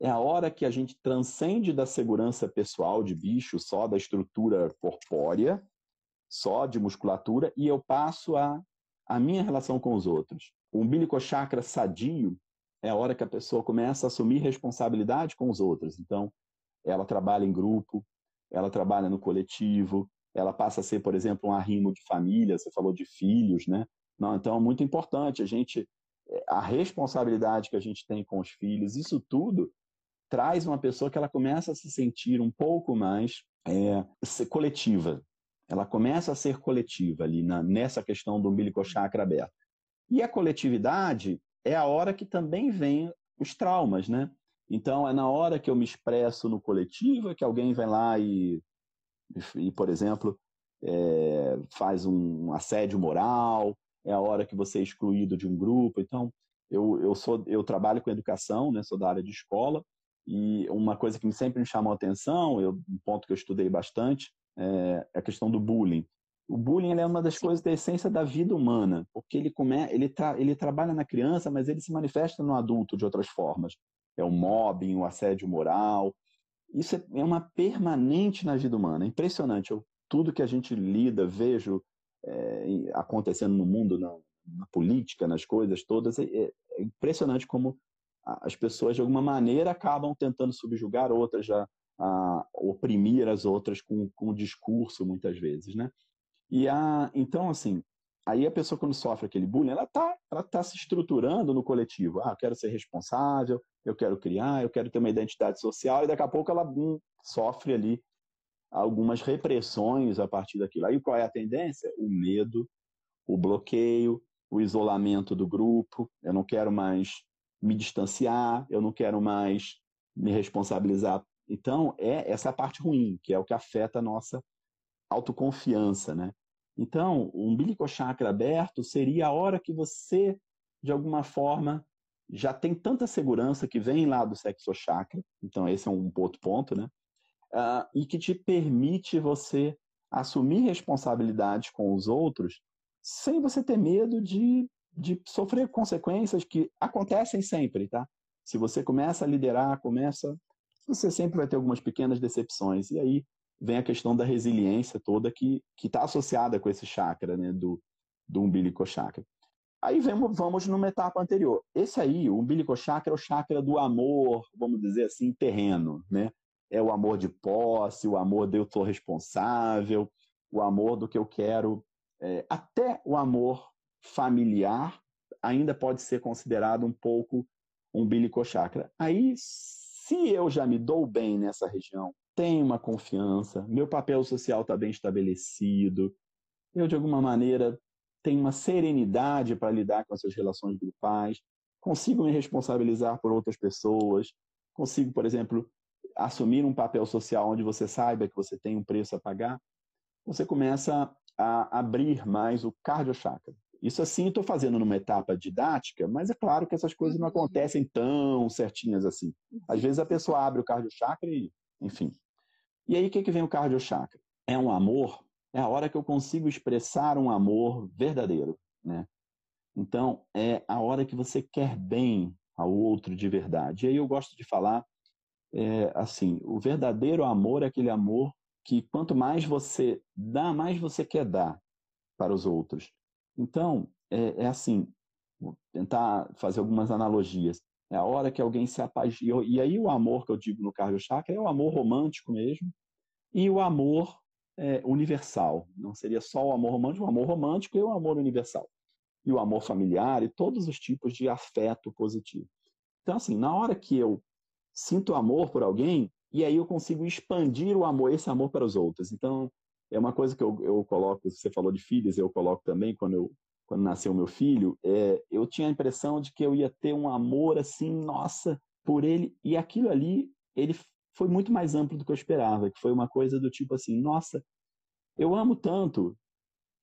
É a hora que a gente transcende da segurança pessoal de bicho, só da estrutura corpórea, só de musculatura, e eu passo a, a minha relação com os outros. O umbilicochakra sadio é a hora que a pessoa começa a assumir responsabilidade com os outros. Então, ela trabalha em grupo, ela trabalha no coletivo, ela passa a ser, por exemplo, um arrimo de família, você falou de filhos, né? Não, então é muito importante a gente a responsabilidade que a gente tem com os filhos, isso tudo traz uma pessoa que ela começa a se sentir um pouco mais é, coletiva. Ela começa a ser coletiva ali na, nessa questão do umbilical chakra aberto. E a coletividade é a hora que também vem os traumas, né? Então, é na hora que eu me expresso no coletivo que alguém vai lá e, e por exemplo, é, faz um assédio moral, é a hora que você é excluído de um grupo. Então, eu, eu, sou, eu trabalho com educação, né, sou da área de escola, e uma coisa que sempre me chamou a atenção, eu, um ponto que eu estudei bastante, é a questão do bullying. O bullying é uma das coisas da essência da vida humana, porque ele, come, ele, tra, ele trabalha na criança, mas ele se manifesta no adulto de outras formas é o mobbing, o assédio moral. Isso é, é uma permanente na vida humana. É impressionante. Eu, tudo que a gente lida, vejo é, acontecendo no mundo, na, na, política, nas coisas todas, é, é, é impressionante como as pessoas, de alguma maneira, acabam tentando subjugar outras, a, a oprimir as outras com, com o discurso, muitas vezes, né? E a, então, assim, aí a pessoa quando sofre aquele bullying, ela está ela tá se estruturando no coletivo. Ah, eu quero ser responsável, eu quero criar, eu quero ter uma identidade social, e daqui a pouco ela hum, sofre ali algumas repressões a partir daquilo. Aí qual é a tendência? O medo, o bloqueio, o isolamento do grupo. Eu não quero mais me distanciar, eu não quero mais me responsabilizar. Então, é essa parte ruim, que é o que afeta a nossa autoconfiança, né? Então, o umbilical chakra aberto seria a hora que você, de alguma forma, já tem tanta segurança que vem lá do sexo chakra, então esse é um outro ponto, né? Uh, e que te permite você assumir responsabilidade com os outros sem você ter medo de, de sofrer consequências que acontecem sempre, tá? Se você começa a liderar, começa, você sempre vai ter algumas pequenas decepções. E aí vem a questão da resiliência toda que está associada com esse chakra, né, do, do umbilical chakra. Aí vamos, vamos numa etapa anterior. Esse aí, o umbilical chakra é o chakra do amor, vamos dizer assim, terreno, né? É o amor de posse, o amor de eu sou responsável, o amor do que eu quero. É, até o amor familiar ainda pode ser considerado um pouco umbilical chakra. Aí, se eu já me dou bem nessa região, tenho uma confiança, meu papel social está bem estabelecido, eu, de alguma maneira, tenho uma serenidade para lidar com essas relações grupais, consigo me responsabilizar por outras pessoas, consigo, por exemplo, assumir um papel social onde você saiba que você tem um preço a pagar, você começa a abrir mais o cardiochakra. Isso assim estou fazendo numa etapa didática, mas é claro que essas coisas não uhum. acontecem tão certinhas assim. Às vezes a pessoa abre o cardiochakra e, enfim, e aí, o que, que vem o cardiochakra? É um amor, é a hora que eu consigo expressar um amor verdadeiro, né? Então, é a hora que você quer bem ao outro de verdade. E aí eu gosto de falar, é, assim, o verdadeiro amor é aquele amor que quanto mais você dá, mais você quer dar para os outros. Então, é, é assim, vou tentar fazer algumas analogias. É a hora que alguém se apaixona. E aí o amor que eu digo no cardio chakra é o amor romântico mesmo e o amor é, universal. Não seria só o amor romântico, o amor romântico e o amor universal. E o amor familiar e todos os tipos de afeto positivo. Então, assim, na hora que eu sinto amor por alguém, e aí eu consigo expandir o amor, esse amor para os outros. Então, é uma coisa que eu, eu coloco, você falou de filhos, eu coloco também quando eu quando nasceu meu filho, é, eu tinha a impressão de que eu ia ter um amor assim, nossa, por ele. E aquilo ali, ele foi muito mais amplo do que eu esperava, que foi uma coisa do tipo assim, nossa, eu amo tanto.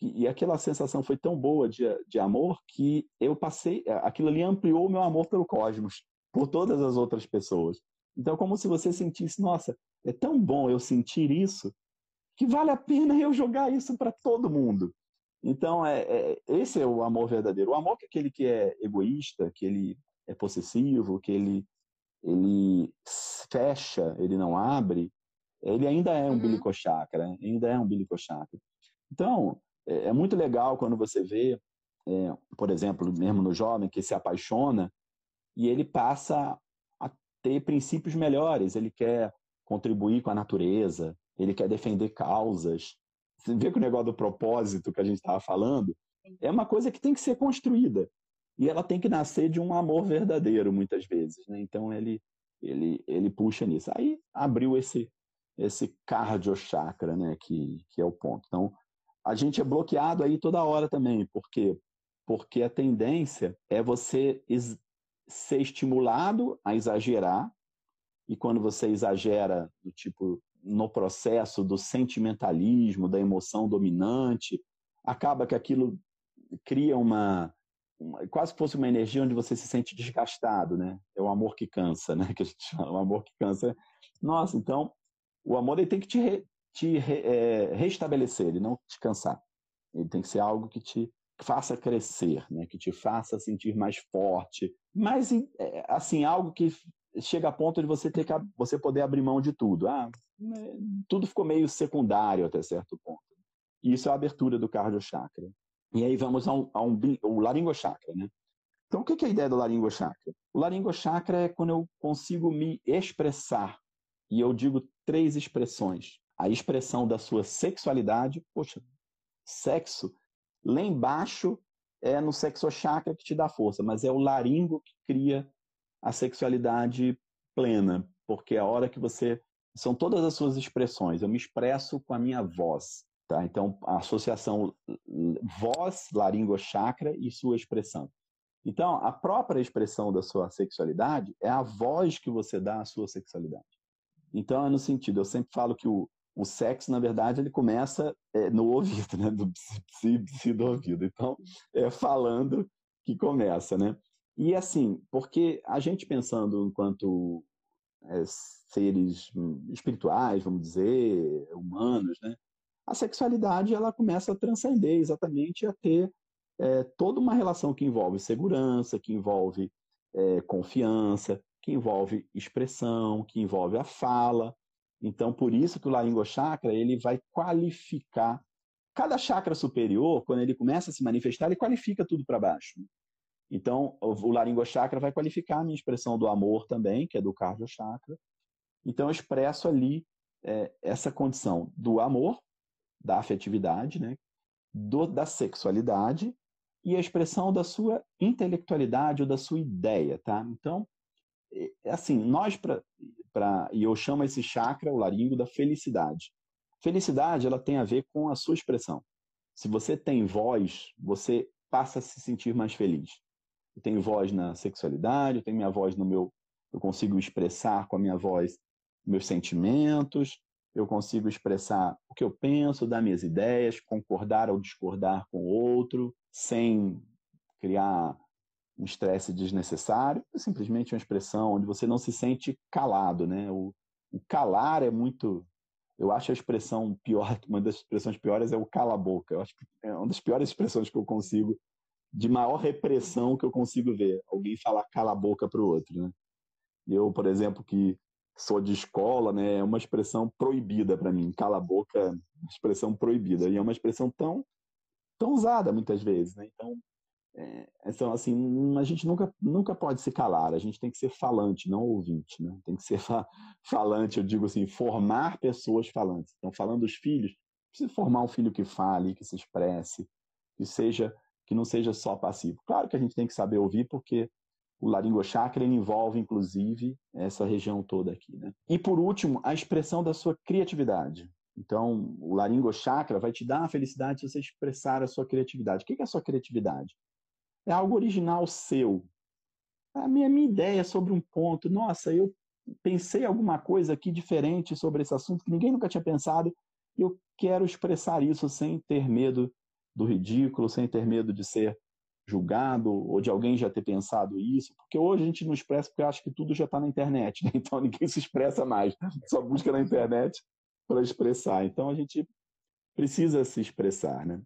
E, e aquela sensação foi tão boa de, de amor que eu passei, aquilo ali ampliou o meu amor pelo cosmos, por todas as outras pessoas. Então, como se você sentisse, nossa, é tão bom eu sentir isso que vale a pena eu jogar isso para todo mundo. Então, é, é, esse é o amor verdadeiro. O amor que é aquele que é egoísta, que ele é possessivo, que ele, ele fecha, ele não abre, ele ainda é um uhum. bilicochakra, ainda é um bilicochakra. Então, é, é, muito legal quando você vê, é, por exemplo, mesmo no jovem que se apaixona e ele passa a ter princípios melhores, ele quer contribuir com a natureza, ele quer defender causas. Você vê que o negócio do propósito que a gente estava falando é uma coisa que tem que ser construída e ela tem que nascer de um amor verdadeiro muitas vezes, né? Então ele ele ele puxa nisso. Aí abriu esse esse cardio chakra, né? Que que é o ponto. Então a gente é bloqueado aí toda hora também, porque porque a tendência é você ser estimulado a exagerar e quando você exagera do tipo no processo do sentimentalismo, da emoção dominante, acaba que aquilo cria uma, uma, quase que fosse uma energia onde você se sente desgastado, né? É o amor que cansa, né? <laughs> Que a gente chama, o amor que cansa. Nossa, então o amor ele tem que te, re, te re, é, restabelecer, ele não te cansar. Ele tem que ser algo que te faça crescer, né? Que te faça sentir mais forte, mas é, assim algo que chega a ponto de você ter que você poder abrir mão de tudo. Ah, tudo ficou meio secundário até certo ponto. E isso é a abertura do cardio chakra. E aí vamos ao, ao, ao laringo chakra, né? Então, o que é a ideia do laringo chakra? O laringo chakra é quando eu consigo me expressar. E eu digo três expressões. A expressão da sua sexualidade, poxa, sexo, lá embaixo é no sexo chakra que te dá força, mas é o laringo que cria a sexualidade plena, porque é a hora que você são todas as suas expressões. Eu me expresso com a minha voz, tá? Então a associação voz, laringo chakra e sua expressão. Então a própria expressão da sua sexualidade é a voz que você dá à sua sexualidade. Então é no sentido, eu sempre falo que o, o sexo, na verdade, ele começa é, no ouvido, né? Do psi, psi do ouvido. Então, é falando que começa, né? E assim, porque a gente pensando enquanto é, seres espirituais, vamos dizer, humanos, né? A sexualidade ela começa a transcender exatamente a ter é, toda uma relação que envolve segurança, que envolve é, confiança, que envolve expressão, que envolve a fala. Então, por isso que o Laringo Chakra ele vai qualificar cada chakra superior, quando ele começa a se manifestar, ele qualifica tudo para baixo. Então, o laringo chakra vai qualificar a minha expressão do amor também, que é do cardio chakra. Então, eu expresso ali é, essa condição do amor, da afetividade, né? Do, da sexualidade e a expressão da sua intelectualidade ou da sua ideia, tá? Então, é assim, nós para e eu chamo esse chakra, o laringo, da felicidade. Felicidade, ela tem a ver com a sua expressão. Se você tem voz, você passa a se sentir mais feliz eu tenho voz na sexualidade, eu tenho minha voz no meu. Eu consigo expressar com a minha voz meus sentimentos, eu consigo expressar o que eu penso, dar minhas ideias, concordar ou discordar com o outro, sem criar um estresse desnecessário, é simplesmente uma expressão onde você não se sente calado, né? O, o calar é muito eu acho a expressão pior, <laughs> uma das expressões piores é o cala a boca. Eu acho que é uma das piores expressões que eu consigo de maior repressão que eu consigo ver. Alguém falar cala a boca para o outro, né? Eu, por exemplo, que sou de escola, né, é uma expressão proibida para mim. Cala a boca, é expressão proibida. E é uma expressão tão, tão usada muitas vezes, né? Então, é, então, assim, a gente nunca, nunca pode se calar. A gente tem que ser falante, não ouvinte, né? Tem que ser fa falante, eu digo assim, formar pessoas falantes. Então, falando dos filhos, precisa formar um filho que fale, que se expresse, que seja que não seja só passivo. Claro que a gente tem que saber ouvir, porque o laringo chakra envolve, inclusive, essa região toda aqui. Né? E, por último, a expressão da sua criatividade. Então, o laringo chakra vai te dar a felicidade se você expressar a sua criatividade. O que é a sua criatividade? É algo original seu. A minha, minha ideia sobre um ponto, nossa, eu pensei alguma coisa aqui diferente sobre esse assunto que ninguém nunca tinha pensado, eu quero expressar isso sem ter medo do ridículo, sem ter medo de ser julgado ou de alguém já ter pensado isso, porque hoje a gente não expressa porque acha que tudo já está na internet, né? <laughs> então ninguém se expressa mais, só busca na internet para expressar. Então a gente precisa se expressar, né?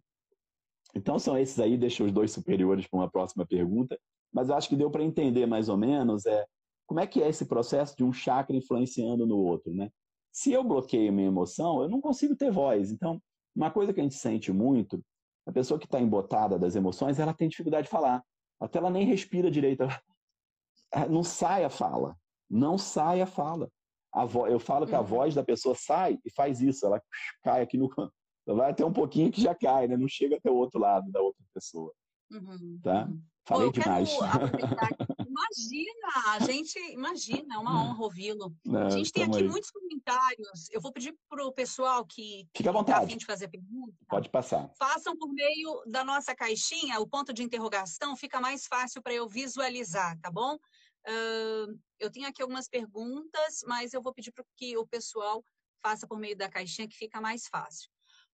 Então são esses aí, deixa os dois superiores para uma próxima pergunta, mas eu acho que deu para entender mais ou menos é como é que é esse processo de um chakra influenciando no outro, né? Se eu bloqueio minha emoção, eu não consigo ter voz. Então, uma coisa que a gente sente muito, a pessoa que está embotada das emoções, ela tem dificuldade de falar. Até ela nem respira direito. <laughs> Não sai a fala. Não sai a fala. A vo... Eu falo que a uhum. voz da pessoa sai e faz isso. Ela <laughs> cai aqui no canto. Vai até um pouquinho que já cai, né? Não chega até o outro lado da outra pessoa. Uhum. Tá? Uhum. Falei Pô, demais. <laughs> imagina, a gente imagina, é uma honra ouvi-lo. A gente tem aqui aí. muitos comentários. Eu vou pedir para o pessoal que fica à tá vontade tá de fazer pergunta. Pode passar. Façam por meio da nossa caixinha, o ponto de interrogação fica mais fácil para eu visualizar, tá bom? Uh, eu tenho aqui algumas perguntas, mas eu vou pedir para que o pessoal faça por meio da caixinha que fica mais fácil.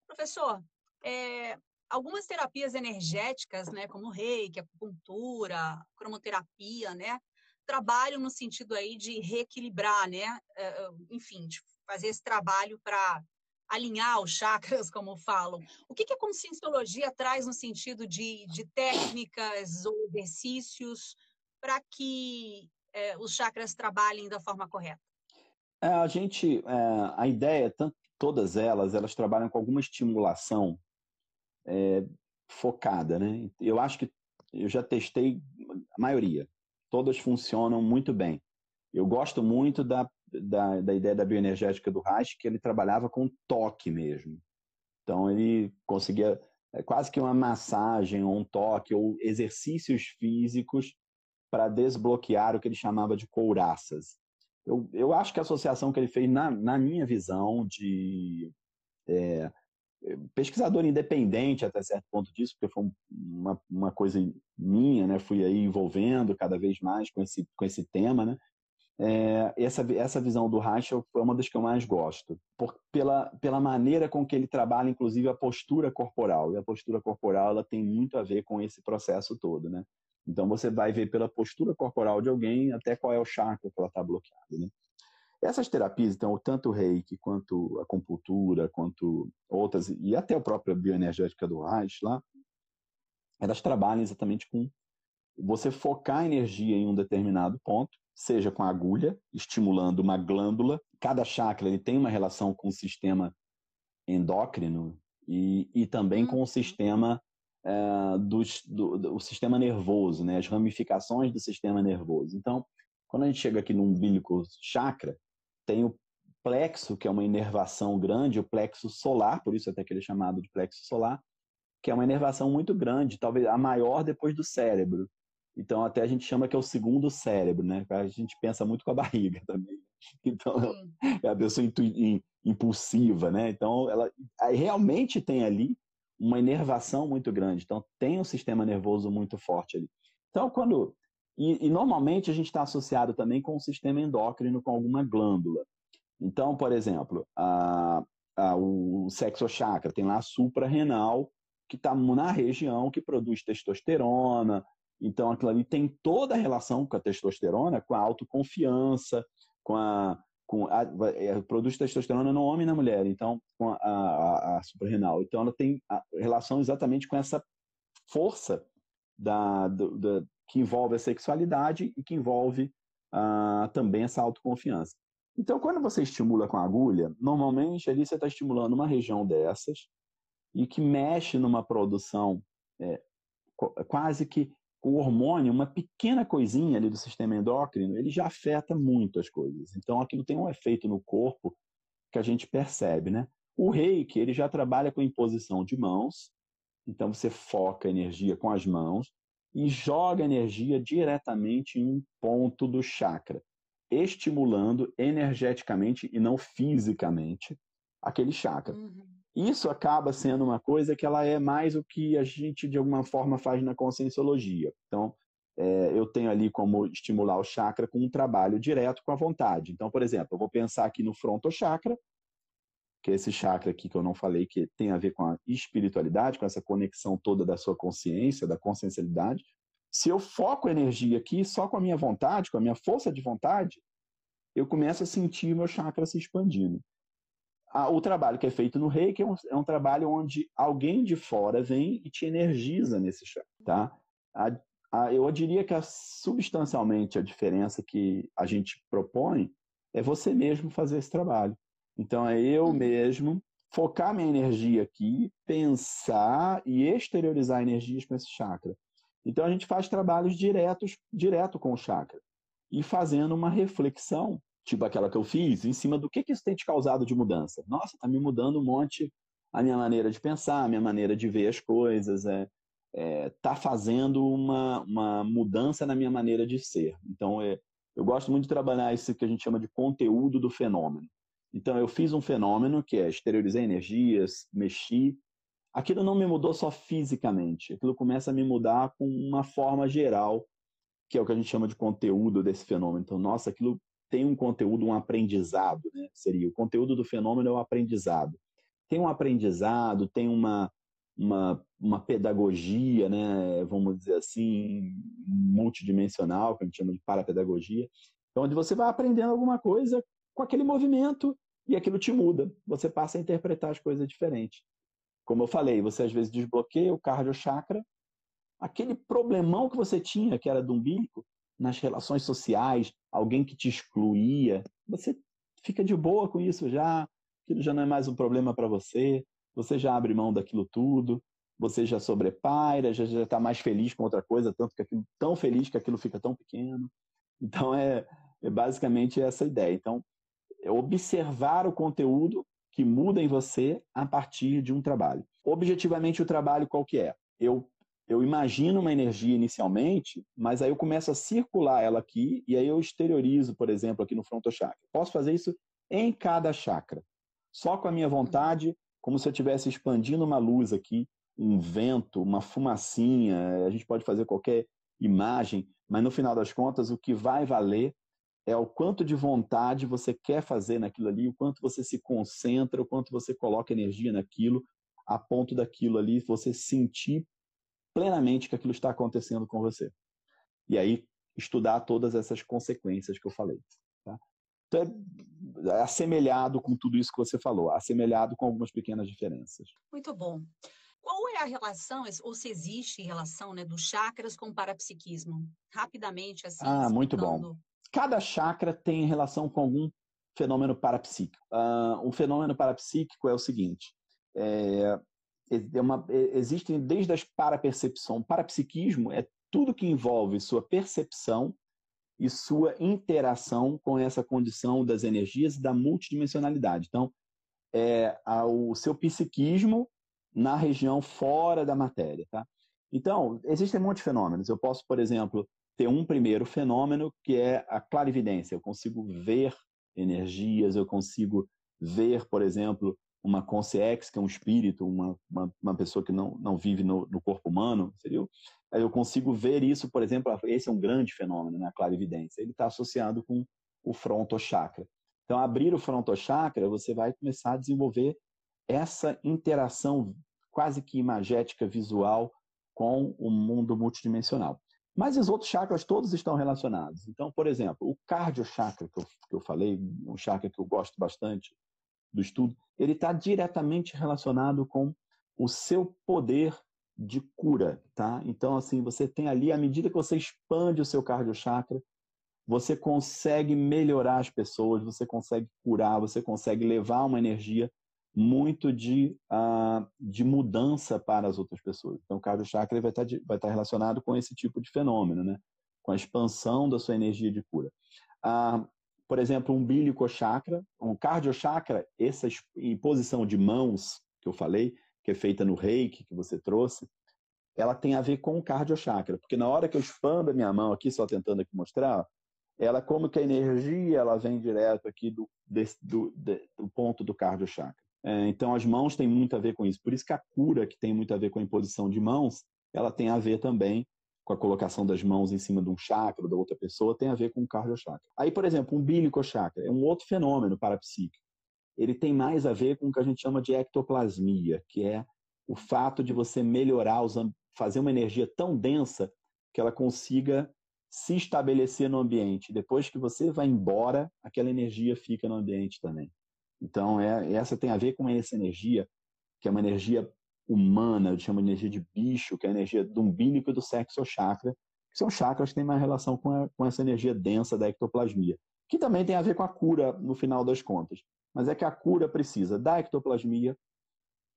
Professor, é, algumas terapias energéticas, né, como reiki, acupuntura, cromoterapia, né, trabalham no sentido aí de reequilibrar, né, eh, eh, enfim, de fazer esse trabalho para alinhar os chakras, <laughs> como falam. O que, que a conscienciologia traz no sentido de, de técnicas ou exercícios para que é, os chakras trabalhem da forma correta? É, a gente, é, a ideia, tanto, todas elas, elas trabalham com alguma estimulação é, focada, né? Eu acho que eu já testei a maioria. Todas funcionam muito bem. Eu gosto muito da, da, da ideia da bioenergética do Reich, que ele trabalhava com toque mesmo. Então, ele conseguia é, quase que uma massagem, ou um toque, ou exercícios físicos para desbloquear o que ele chamava de couraças. Eu, eu acho que a associação que ele fez, na, na minha visão, de é, pesquisador independente até certo ponto disso, porque foi uma, uma coisa minha, né? Fui aí envolvendo cada vez mais com esse, com esse tema, né? É, essa, essa visão do Rachel foi uma das que eu mais gosto, por, pela, pela maneira com que ele trabalha, inclusive, a postura corporal. E a postura corporal ela tem muito a ver com esse processo todo, né? Então você vai ver pela postura corporal de alguém até qual é o chakra que ela está bloqueada, né? Essas terapias, então, tanto o reiki, quanto a acupuntura, quanto outras, e até a própria bioenergética do Reich lá, elas trabalham exatamente com você focar a energia em um determinado ponto, seja com a agulha, estimulando uma glândula. Cada chakra ele tem uma relação com o sistema endócrino e, e também com o uhum. sistema é, do, do, do, sistema nervoso, né? as ramificações do sistema nervoso. Então, quando a gente chega aqui no umbilico chakra, tem o plexo, que é uma inervação grande, o plexo solar, por isso até que ele é chamado de plexo solar, que é uma inervação muito grande, talvez a maior depois do cérebro. Então, até a gente chama que é o segundo cérebro, né? A gente pensa muito com a <laughs> barriga também. Então, é a pessoa impulsiva, né? Então, ela realmente tem ali uma inervação muito grande. Então, tem um sistema nervoso muito forte ali. Então, quando e, e normalmente a gente está associado também com o sistema endócrino, com alguma glândula. Então, por exemplo, a, a, o sexo chakra tem lá a suprarrenal, que está na região que produz testosterona. Então, aquilo ali tem toda a relação com a testosterona, com a autoconfiança, com a. Com a, é, produz testosterona no homem e na mulher, então, com a, a, a suprarrenal. Então, ela tem relação exatamente com essa força da, do, da, que envolve a sexualidade e que envolve ah, também essa autoconfiança. Então, quando você estimula com a agulha, normalmente ali você está estimulando uma região dessas e que mexe numa produção é, quase que o hormônio, uma pequena coisinha ali do sistema endócrino, ele já afeta muito as coisas. Então, aquilo tem um efeito no corpo que a gente percebe, né? O reiki, ele já trabalha com imposição de mãos, então você foca a energia com as mãos, e joga energia diretamente em um ponto do chakra, estimulando energeticamente e não fisicamente aquele chakra. Uhum. Isso acaba sendo uma coisa que ela é mais o que a gente de alguma forma faz na conscienciologia. Então, é, eu tenho ali como estimular o chakra com um trabalho direto com a vontade. Então, por exemplo, eu vou pensar aqui no frontochakra, que é esse chakra aqui que eu não falei, que tem a ver com a espiritualidade, com essa conexão toda da sua consciência, da consciencialidade. Se eu foco a energia aqui só com a minha vontade, com a minha força de vontade, eu começo a sentir meu chakra se expandindo. o trabalho que é feito no reiki é um, é um, trabalho onde alguém de fora vem e te energiza nesse chakra, tá? A, a, eu diria que a, substancialmente a diferença que a gente propõe é você mesmo fazer esse trabalho. Então é eu uhum. mesmo focar minha energia aqui, pensar e exteriorizar energias para esse chakra. Então a gente faz trabalhos diretos, direto com o chakra e fazendo uma reflexão, tipo aquela que eu fiz, em cima do que, que isso tem te causado de mudança. Nossa, está me mudando um monte a minha maneira de pensar, a minha maneira de ver as coisas, é, é tá fazendo uma, uma mudança na minha maneira de ser. Então é, eu gosto muito de trabalhar isso que a gente chama de conteúdo do fenômeno. Então eu fiz um fenômeno que é exteriorizar energias, mexi, aquilo não me mudou só fisicamente, aquilo começa a me mudar com uma forma geral, que é o que a gente chama de conteúdo desse fenômeno. Então, nossa, aquilo tem um conteúdo, um aprendizado, né? Seria o conteúdo do fenômeno é o aprendizado. Tem um aprendizado, tem uma, uma, uma pedagogia, né? Vamos dizer assim, multidimensional, que a gente chama de parapedagogia, então, onde você vai aprendendo alguma coisa com aquele movimento e aquilo te muda. Você passa a interpretar as coisas diferentes. Como eu falei, você às vezes desbloqueia o cardio chakra, aquele problemão que você tinha, que era do umbilico, nas relações sociais, alguém que te excluía, você fica de boa com isso já, aquilo já não é mais um problema para você, você já abre mão daquilo tudo, você já sobrepaira, já está mais feliz com outra coisa, tanto que aquilo tão feliz que aquilo fica tão pequeno. Então é, é basicamente essa ideia. Então, é observar o conteúdo que muda em você a partir de um trabalho. Objetivamente, o trabalho qual que é? Eu, eu imagino uma energia inicialmente, mas aí eu começo a circular ela aqui e aí eu exteriorizo, por exemplo, aqui no frontochakra. Posso fazer isso em cada chakra. Só com a minha vontade, como se eu estivesse expandindo uma luz aqui, um vento, uma fumacinha, a gente pode fazer qualquer imagem, mas no final das contas o que vai valer é o quanto de vontade você quer fazer naquilo ali, o quanto você se concentra, o quanto você coloca energia naquilo, a ponto daquilo ali você sentir plenamente que aquilo está acontecendo com você. E aí estudar todas essas consequências que eu falei. Tá? Então é assemelhado com tudo isso que você falou, assemelhado com algumas pequenas diferenças. Muito bom. Qual é a relação, ou se existe relação, né, dos chakras com o parapsiquismo? Rapidamente, assim. Ah, muito bom cada chakra tem relação com algum fenômeno parapsíquico. Uh, o fenômeno parapsíquico é o seguinte: é, é uma, é, existem desde as parapercepções. Parapsiquismo é tudo que envolve sua percepção e sua interação com essa condição das energias da multidimensionalidade. Então, é o seu psiquismo na região fora da matéria. Tá? Então, existem muitos fenômenos. Eu posso, por exemplo, ter um primeiro fenômeno que é a clarividência. Eu consigo ver energias, eu consigo ver, por exemplo, uma consciência, que é um espírito, uma, uma, uma, pessoa que não, não vive no, no corpo humano, seria? Eu consigo ver isso, por exemplo, esse é um grande fenômeno, né, a clarividência. Ele está associado com o frontochakra. Então, abrir o frontochakra, você vai começar a desenvolver essa interação quase que imagética visual com o mundo multidimensional. Mas os outros chakras todos estão relacionados. Então, por exemplo, o cardio chakra que eu, que eu falei, um chakra que eu gosto bastante do estudo, ele está diretamente relacionado com o seu poder de cura, tá? Então, assim, você tem ali, à medida que você expande o seu cardio chakra, você consegue melhorar as pessoas, você consegue curar, você consegue levar uma energia muito de, uh, de mudança para as outras pessoas. Então, o cardio chakra vai estar, tá vai estar tá relacionado com esse tipo de fenômeno, né? com a expansão da sua energia de cura. Uh, por exemplo, um umbilico chakra, um cardio chakra, essa posição de mãos que eu falei, que é feita no reiki, que você trouxe, ela tem a ver com o cardio chakra, porque na hora que eu expando a minha mão aqui, só tentando aqui mostrar, ela como que a energia ela vem direto aqui do, desse, do, do ponto do cardio chakra. É, então, as mãos têm muito a ver com isso. Por isso que a cura, que tem muito a ver com a imposição de mãos, ela tem a ver também com a colocação das mãos em cima de um chakra da outra pessoa, tem a ver com o cardio-chakra. Aí, por exemplo, um bílico-chakra é um outro fenômeno parapsíquico. Ele tem mais a ver com o que a gente chama de ectoplasmia, que é o fato de você melhorar, fazer uma energia tão densa que ela consiga se estabelecer no ambiente. Depois que você vai embora, aquela energia fica no ambiente também. Então, é, essa tem a ver com essa energia, que é uma energia humana, eu chamo de energia de bicho, que é a energia do umbilico e do sexo chakra, que são chakras que têm mais relação com, a, com essa energia densa da ectoplasmia, que também tem a ver com a cura no final das contas. Mas é que a cura precisa da ectoplasmia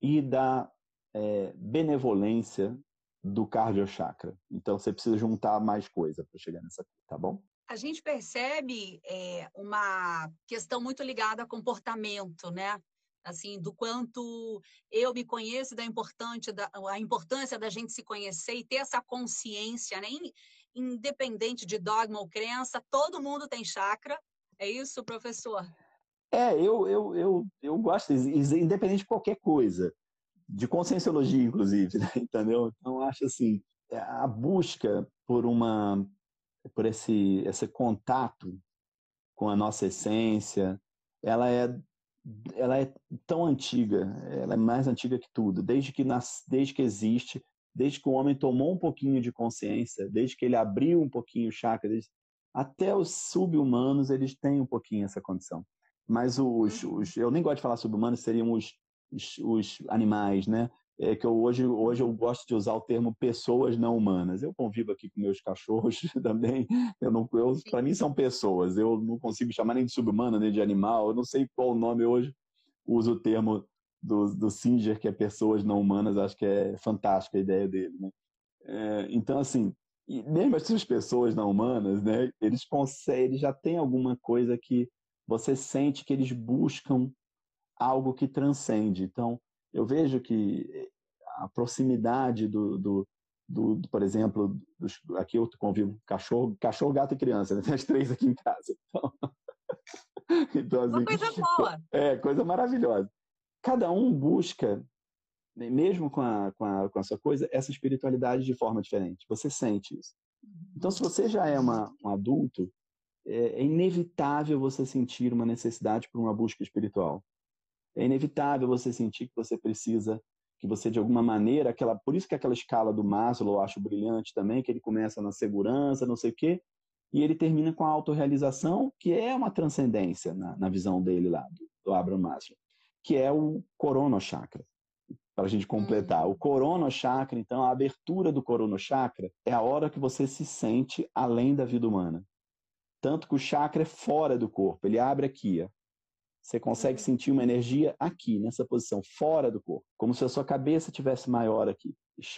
e da é, benevolência do cardiochakra. Então você precisa juntar mais coisa para chegar nessa, tá bom? A gente percebe é, uma questão muito ligada a comportamento, né? Assim, do quanto eu me conheço, da importante da, a importância da gente se conhecer e ter essa consciência, né? Independente de dogma ou crença, todo mundo tem chakra. É isso, professor? É, eu, eu, eu, eu gosto, independente de qualquer coisa de conscienciologia, inclusive, <laughs> né? entendeu? Então, acho assim, é, a busca por uma por esse esse contato com a nossa essência, ela é ela é tão antiga, ela é mais antiga que tudo, desde que nas, desde que existe, desde que o homem tomou um pouquinho de consciência, desde que ele abriu um pouquinho o chakra, desde, até os sub-humanos eles têm um pouquinho essa condição. Mas os, uhum. os eu nem gosto de falar sub-humanos, seriam os os, os animais, né? É que eu, hoje, hoje eu gosto de usar o termo pessoas não humanas. Eu convivo aqui com meus cachorros <laughs> também. Eu não, eu, para mim são pessoas. Eu não consigo chamar nem de subhumana nem de animal. Eu não sei qual nome hoje uso o termo do, do Singer, que é pessoas não humanas. Acho que é fantástica a ideia dele. Né? É, então, assim, mesmo essas pessoas não humanas, né? Eles conseguem, eles já têm alguma coisa que você sente que eles buscam algo que transcende. Então, eu vejo que a proximidade do, do, do, do por exemplo, dos, aqui eu convivo cachorro, cachorro, gato e criança, né? <laughs> tem as três aqui em casa. Então, <laughs> então assim, Uma coisa <laughs> boa. É, coisa maravilhosa. Cada um busca, né, mesmo com a, com, a, com a sua coisa, essa espiritualidade de forma diferente. Você sente isso. Então, se você já é uma, um adulto, é, é inevitável você sentir uma necessidade por uma busca espiritual é inevitável você sentir que você precisa, que você de alguma maneira, aquela, por isso que aquela escala do Maslow eu acho brilhante também, que ele começa na segurança, não sei o quê, e ele termina com a autorrealização, que é uma transcendência na, na visão dele lá, do, do Abraham Maslow, que é o Corona Chakra. Para a gente completar. Uhum. O Corona Chakra, então, a abertura do Corona Chakra é a hora que você se sente além da vida humana. Tanto que o chakra é fora do corpo, ele abre aqui, ó, você consegue sentir uma energia aqui, nessa posição, fora do corpo, como se a sua cabeça tivesse maior aqui.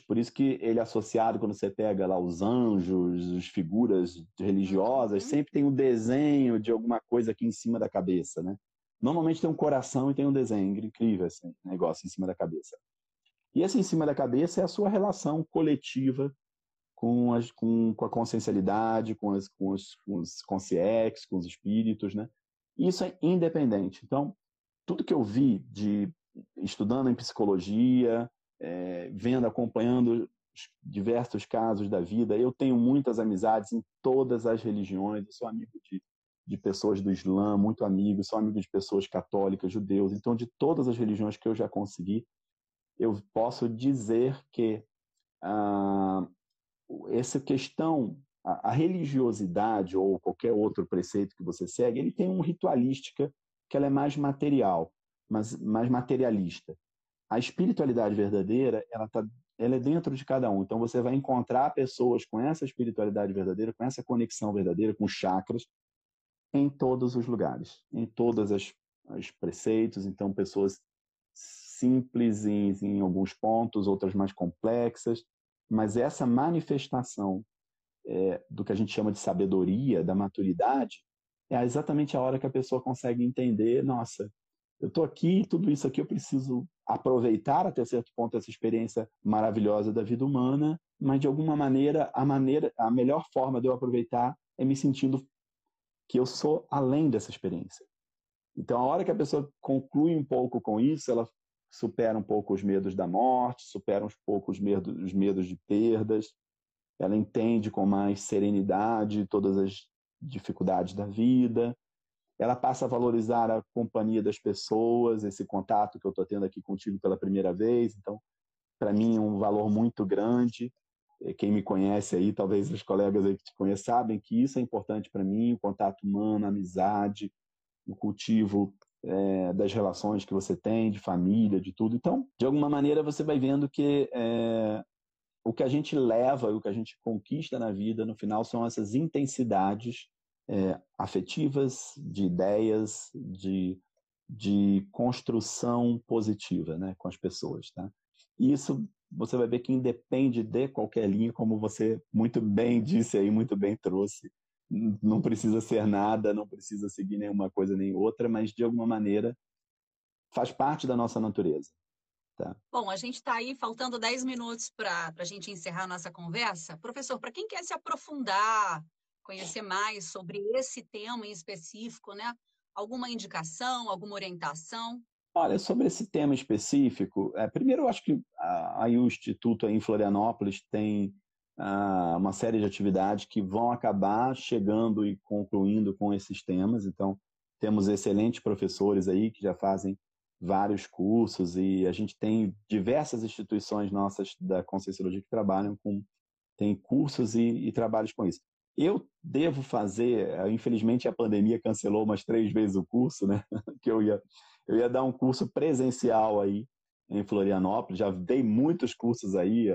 Por isso que ele é associado, quando você pega lá os anjos, as figuras religiosas, uhum. sempre tem um desenho de alguma coisa aqui em cima da cabeça, né? Normalmente tem um coração e tem um desenho incrível, assim, negócio em cima da cabeça. E esse em cima da cabeça é a sua relação coletiva com, as, com, com a consciencialidade, com, as, com, os, com os consciex, com os espíritos, né? Isso é independente. Então, tudo que eu vi de estudando em psicologia, é, vendo, acompanhando diversos casos da vida, eu tenho muitas amizades em todas as religiões. Eu sou amigo de, de pessoas do Islã, muito amigo, sou amigo de pessoas católicas, judeus. Então, de todas as religiões que eu já consegui, eu posso dizer que ah, essa questão a, a religiosidade ou qualquer outro preceito que você segue, ele tem uma ritualística que ela é mais material, mas mais materialista. A espiritualidade verdadeira, ela tá ela é dentro de cada um. Então você vai encontrar pessoas com essa espiritualidade verdadeira, com essa conexão verdadeira, com chakras, em todos os lugares, em todas as, preceitos. Então pessoas simples em, em alguns pontos, outras mais complexas, mas essa manifestação é, do que a gente chama de sabedoria, da maturidade, é exatamente a hora que a pessoa consegue entender, nossa, eu estou aqui, tudo isso aqui eu preciso aproveitar até certo ponto essa experiência maravilhosa da vida humana, mas de alguma maneira a maneira, a melhor forma de eu aproveitar é me sentindo que eu sou além dessa experiência. Então, a hora que a pessoa conclui um pouco com isso, ela supera um pouco os medos da morte, supera um pouco os medos, os medos de perdas, ela entende com mais serenidade todas as dificuldades da vida, ela passa a valorizar a companhia das pessoas, esse contato que eu estou tendo aqui contigo pela primeira vez. Então, para mim, é um valor muito grande. Quem me conhece aí, talvez os colegas aí que te conhecem, sabem que isso é importante para mim: o contato humano, a amizade, o cultivo é, das relações que você tem, de família, de tudo. Então, de alguma maneira, você vai vendo que é, o que a gente leva, o que a gente conquista na vida, no final, são essas intensidades é, afetivas, de ideias, de, de construção positiva né, com as pessoas. Tá? E isso você vai ver que independe de qualquer linha, como você muito bem disse aí, muito bem trouxe. Não precisa ser nada, não precisa seguir nenhuma coisa nem outra, mas de alguma maneira faz parte da nossa natureza. Tá. Bom, a gente está aí faltando 10 minutos para a gente encerrar a nossa conversa. Professor, para quem quer se aprofundar, conhecer mais sobre esse tema em específico, né? Alguma indicação, alguma orientação? Olha, sobre esse tema específico, é, primeiro eu acho que aí o Instituto aí em Florianópolis tem ah, uma série de atividades que vão acabar chegando e concluindo com esses temas. Então, temos excelentes professores aí que já fazem vários cursos e a gente tem diversas instituições nossas da Conscienciologia que trabalham com tem cursos e, e trabalhos com isso. Eu devo fazer, infelizmente a pandemia cancelou umas três vezes o curso, né? <laughs> Que eu ia eu ia dar um curso presencial aí em Florianópolis, já dei muitos cursos aí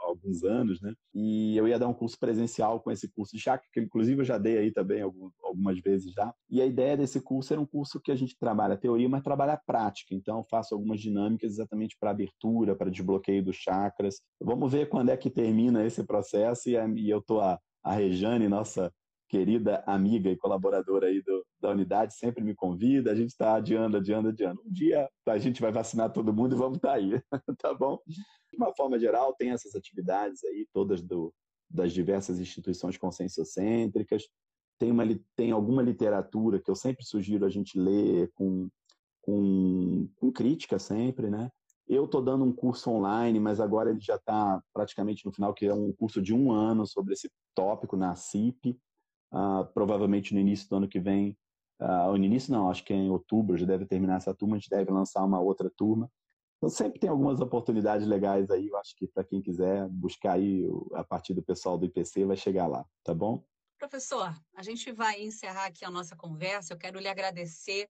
alguns anos, né? E eu ia dar um curso presencial com esse curso de chakra, que inclusive eu já dei aí também algumas vezes já. E a ideia desse curso era um curso que a gente trabalha teoria, mas trabalha prática. Então eu faço algumas dinâmicas exatamente para abertura, para desbloqueio dos chakras. Vamos ver quando é que termina esse processo e, eu tô a, a Rejane, nossa querida amiga e colaboradora aí do, da unidade, sempre me convida, a gente está adiando, adiando, adiando. Um dia a gente vai vacinar todo mundo e vamos estar tá aí, <laughs> tá bom? De uma forma geral, tem essas atividades aí, todas do, das diversas instituições conscienciocêntricas. Tem, uma, tem alguma literatura que eu sempre sugiro a gente ler com, com, com crítica sempre, né? Eu estou dando um curso online, mas agora ele já está praticamente no final, que é um curso de um ano sobre esse tópico na CIP uh, provavelmente no início do ano que vem, uh, no início não, acho que é em outubro, já deve terminar essa turma, a gente deve lançar uma outra turma. Então sempre tem algumas oportunidades legais aí, eu acho que para quem quiser buscar aí a partir do pessoal do IPC vai chegar lá, tá bom? Professor, a gente vai encerrar aqui a nossa conversa. Eu quero lhe agradecer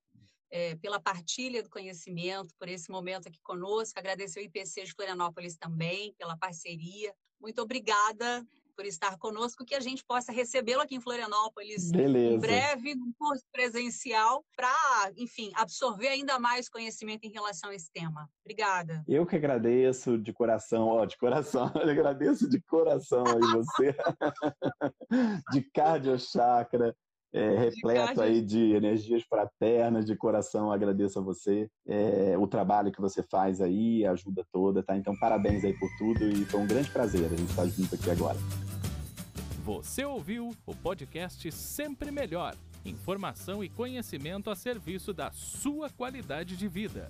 é, pela partilha do conhecimento, por esse momento aqui conosco. Agradecer o IPC de Florianópolis também pela parceria. Muito obrigada por estar conosco, que a gente possa recebê-lo aqui em Florianópolis Beleza. em breve, num curso presencial, para, enfim, absorver ainda mais conhecimento em relação a esse tema. Obrigada. Eu que agradeço de coração, ó, de coração, <laughs> eu agradeço de coração aí você, <laughs> de cardio chakra, é, repleto aí de energias fraternas, de coração, agradeço a você, é, o trabalho que você faz aí, a ajuda toda, tá? Então, parabéns aí por tudo e foi um grande prazer a gente estar junto aqui agora. Você ouviu o podcast Sempre Melhor. Informação e conhecimento a serviço da sua qualidade de vida.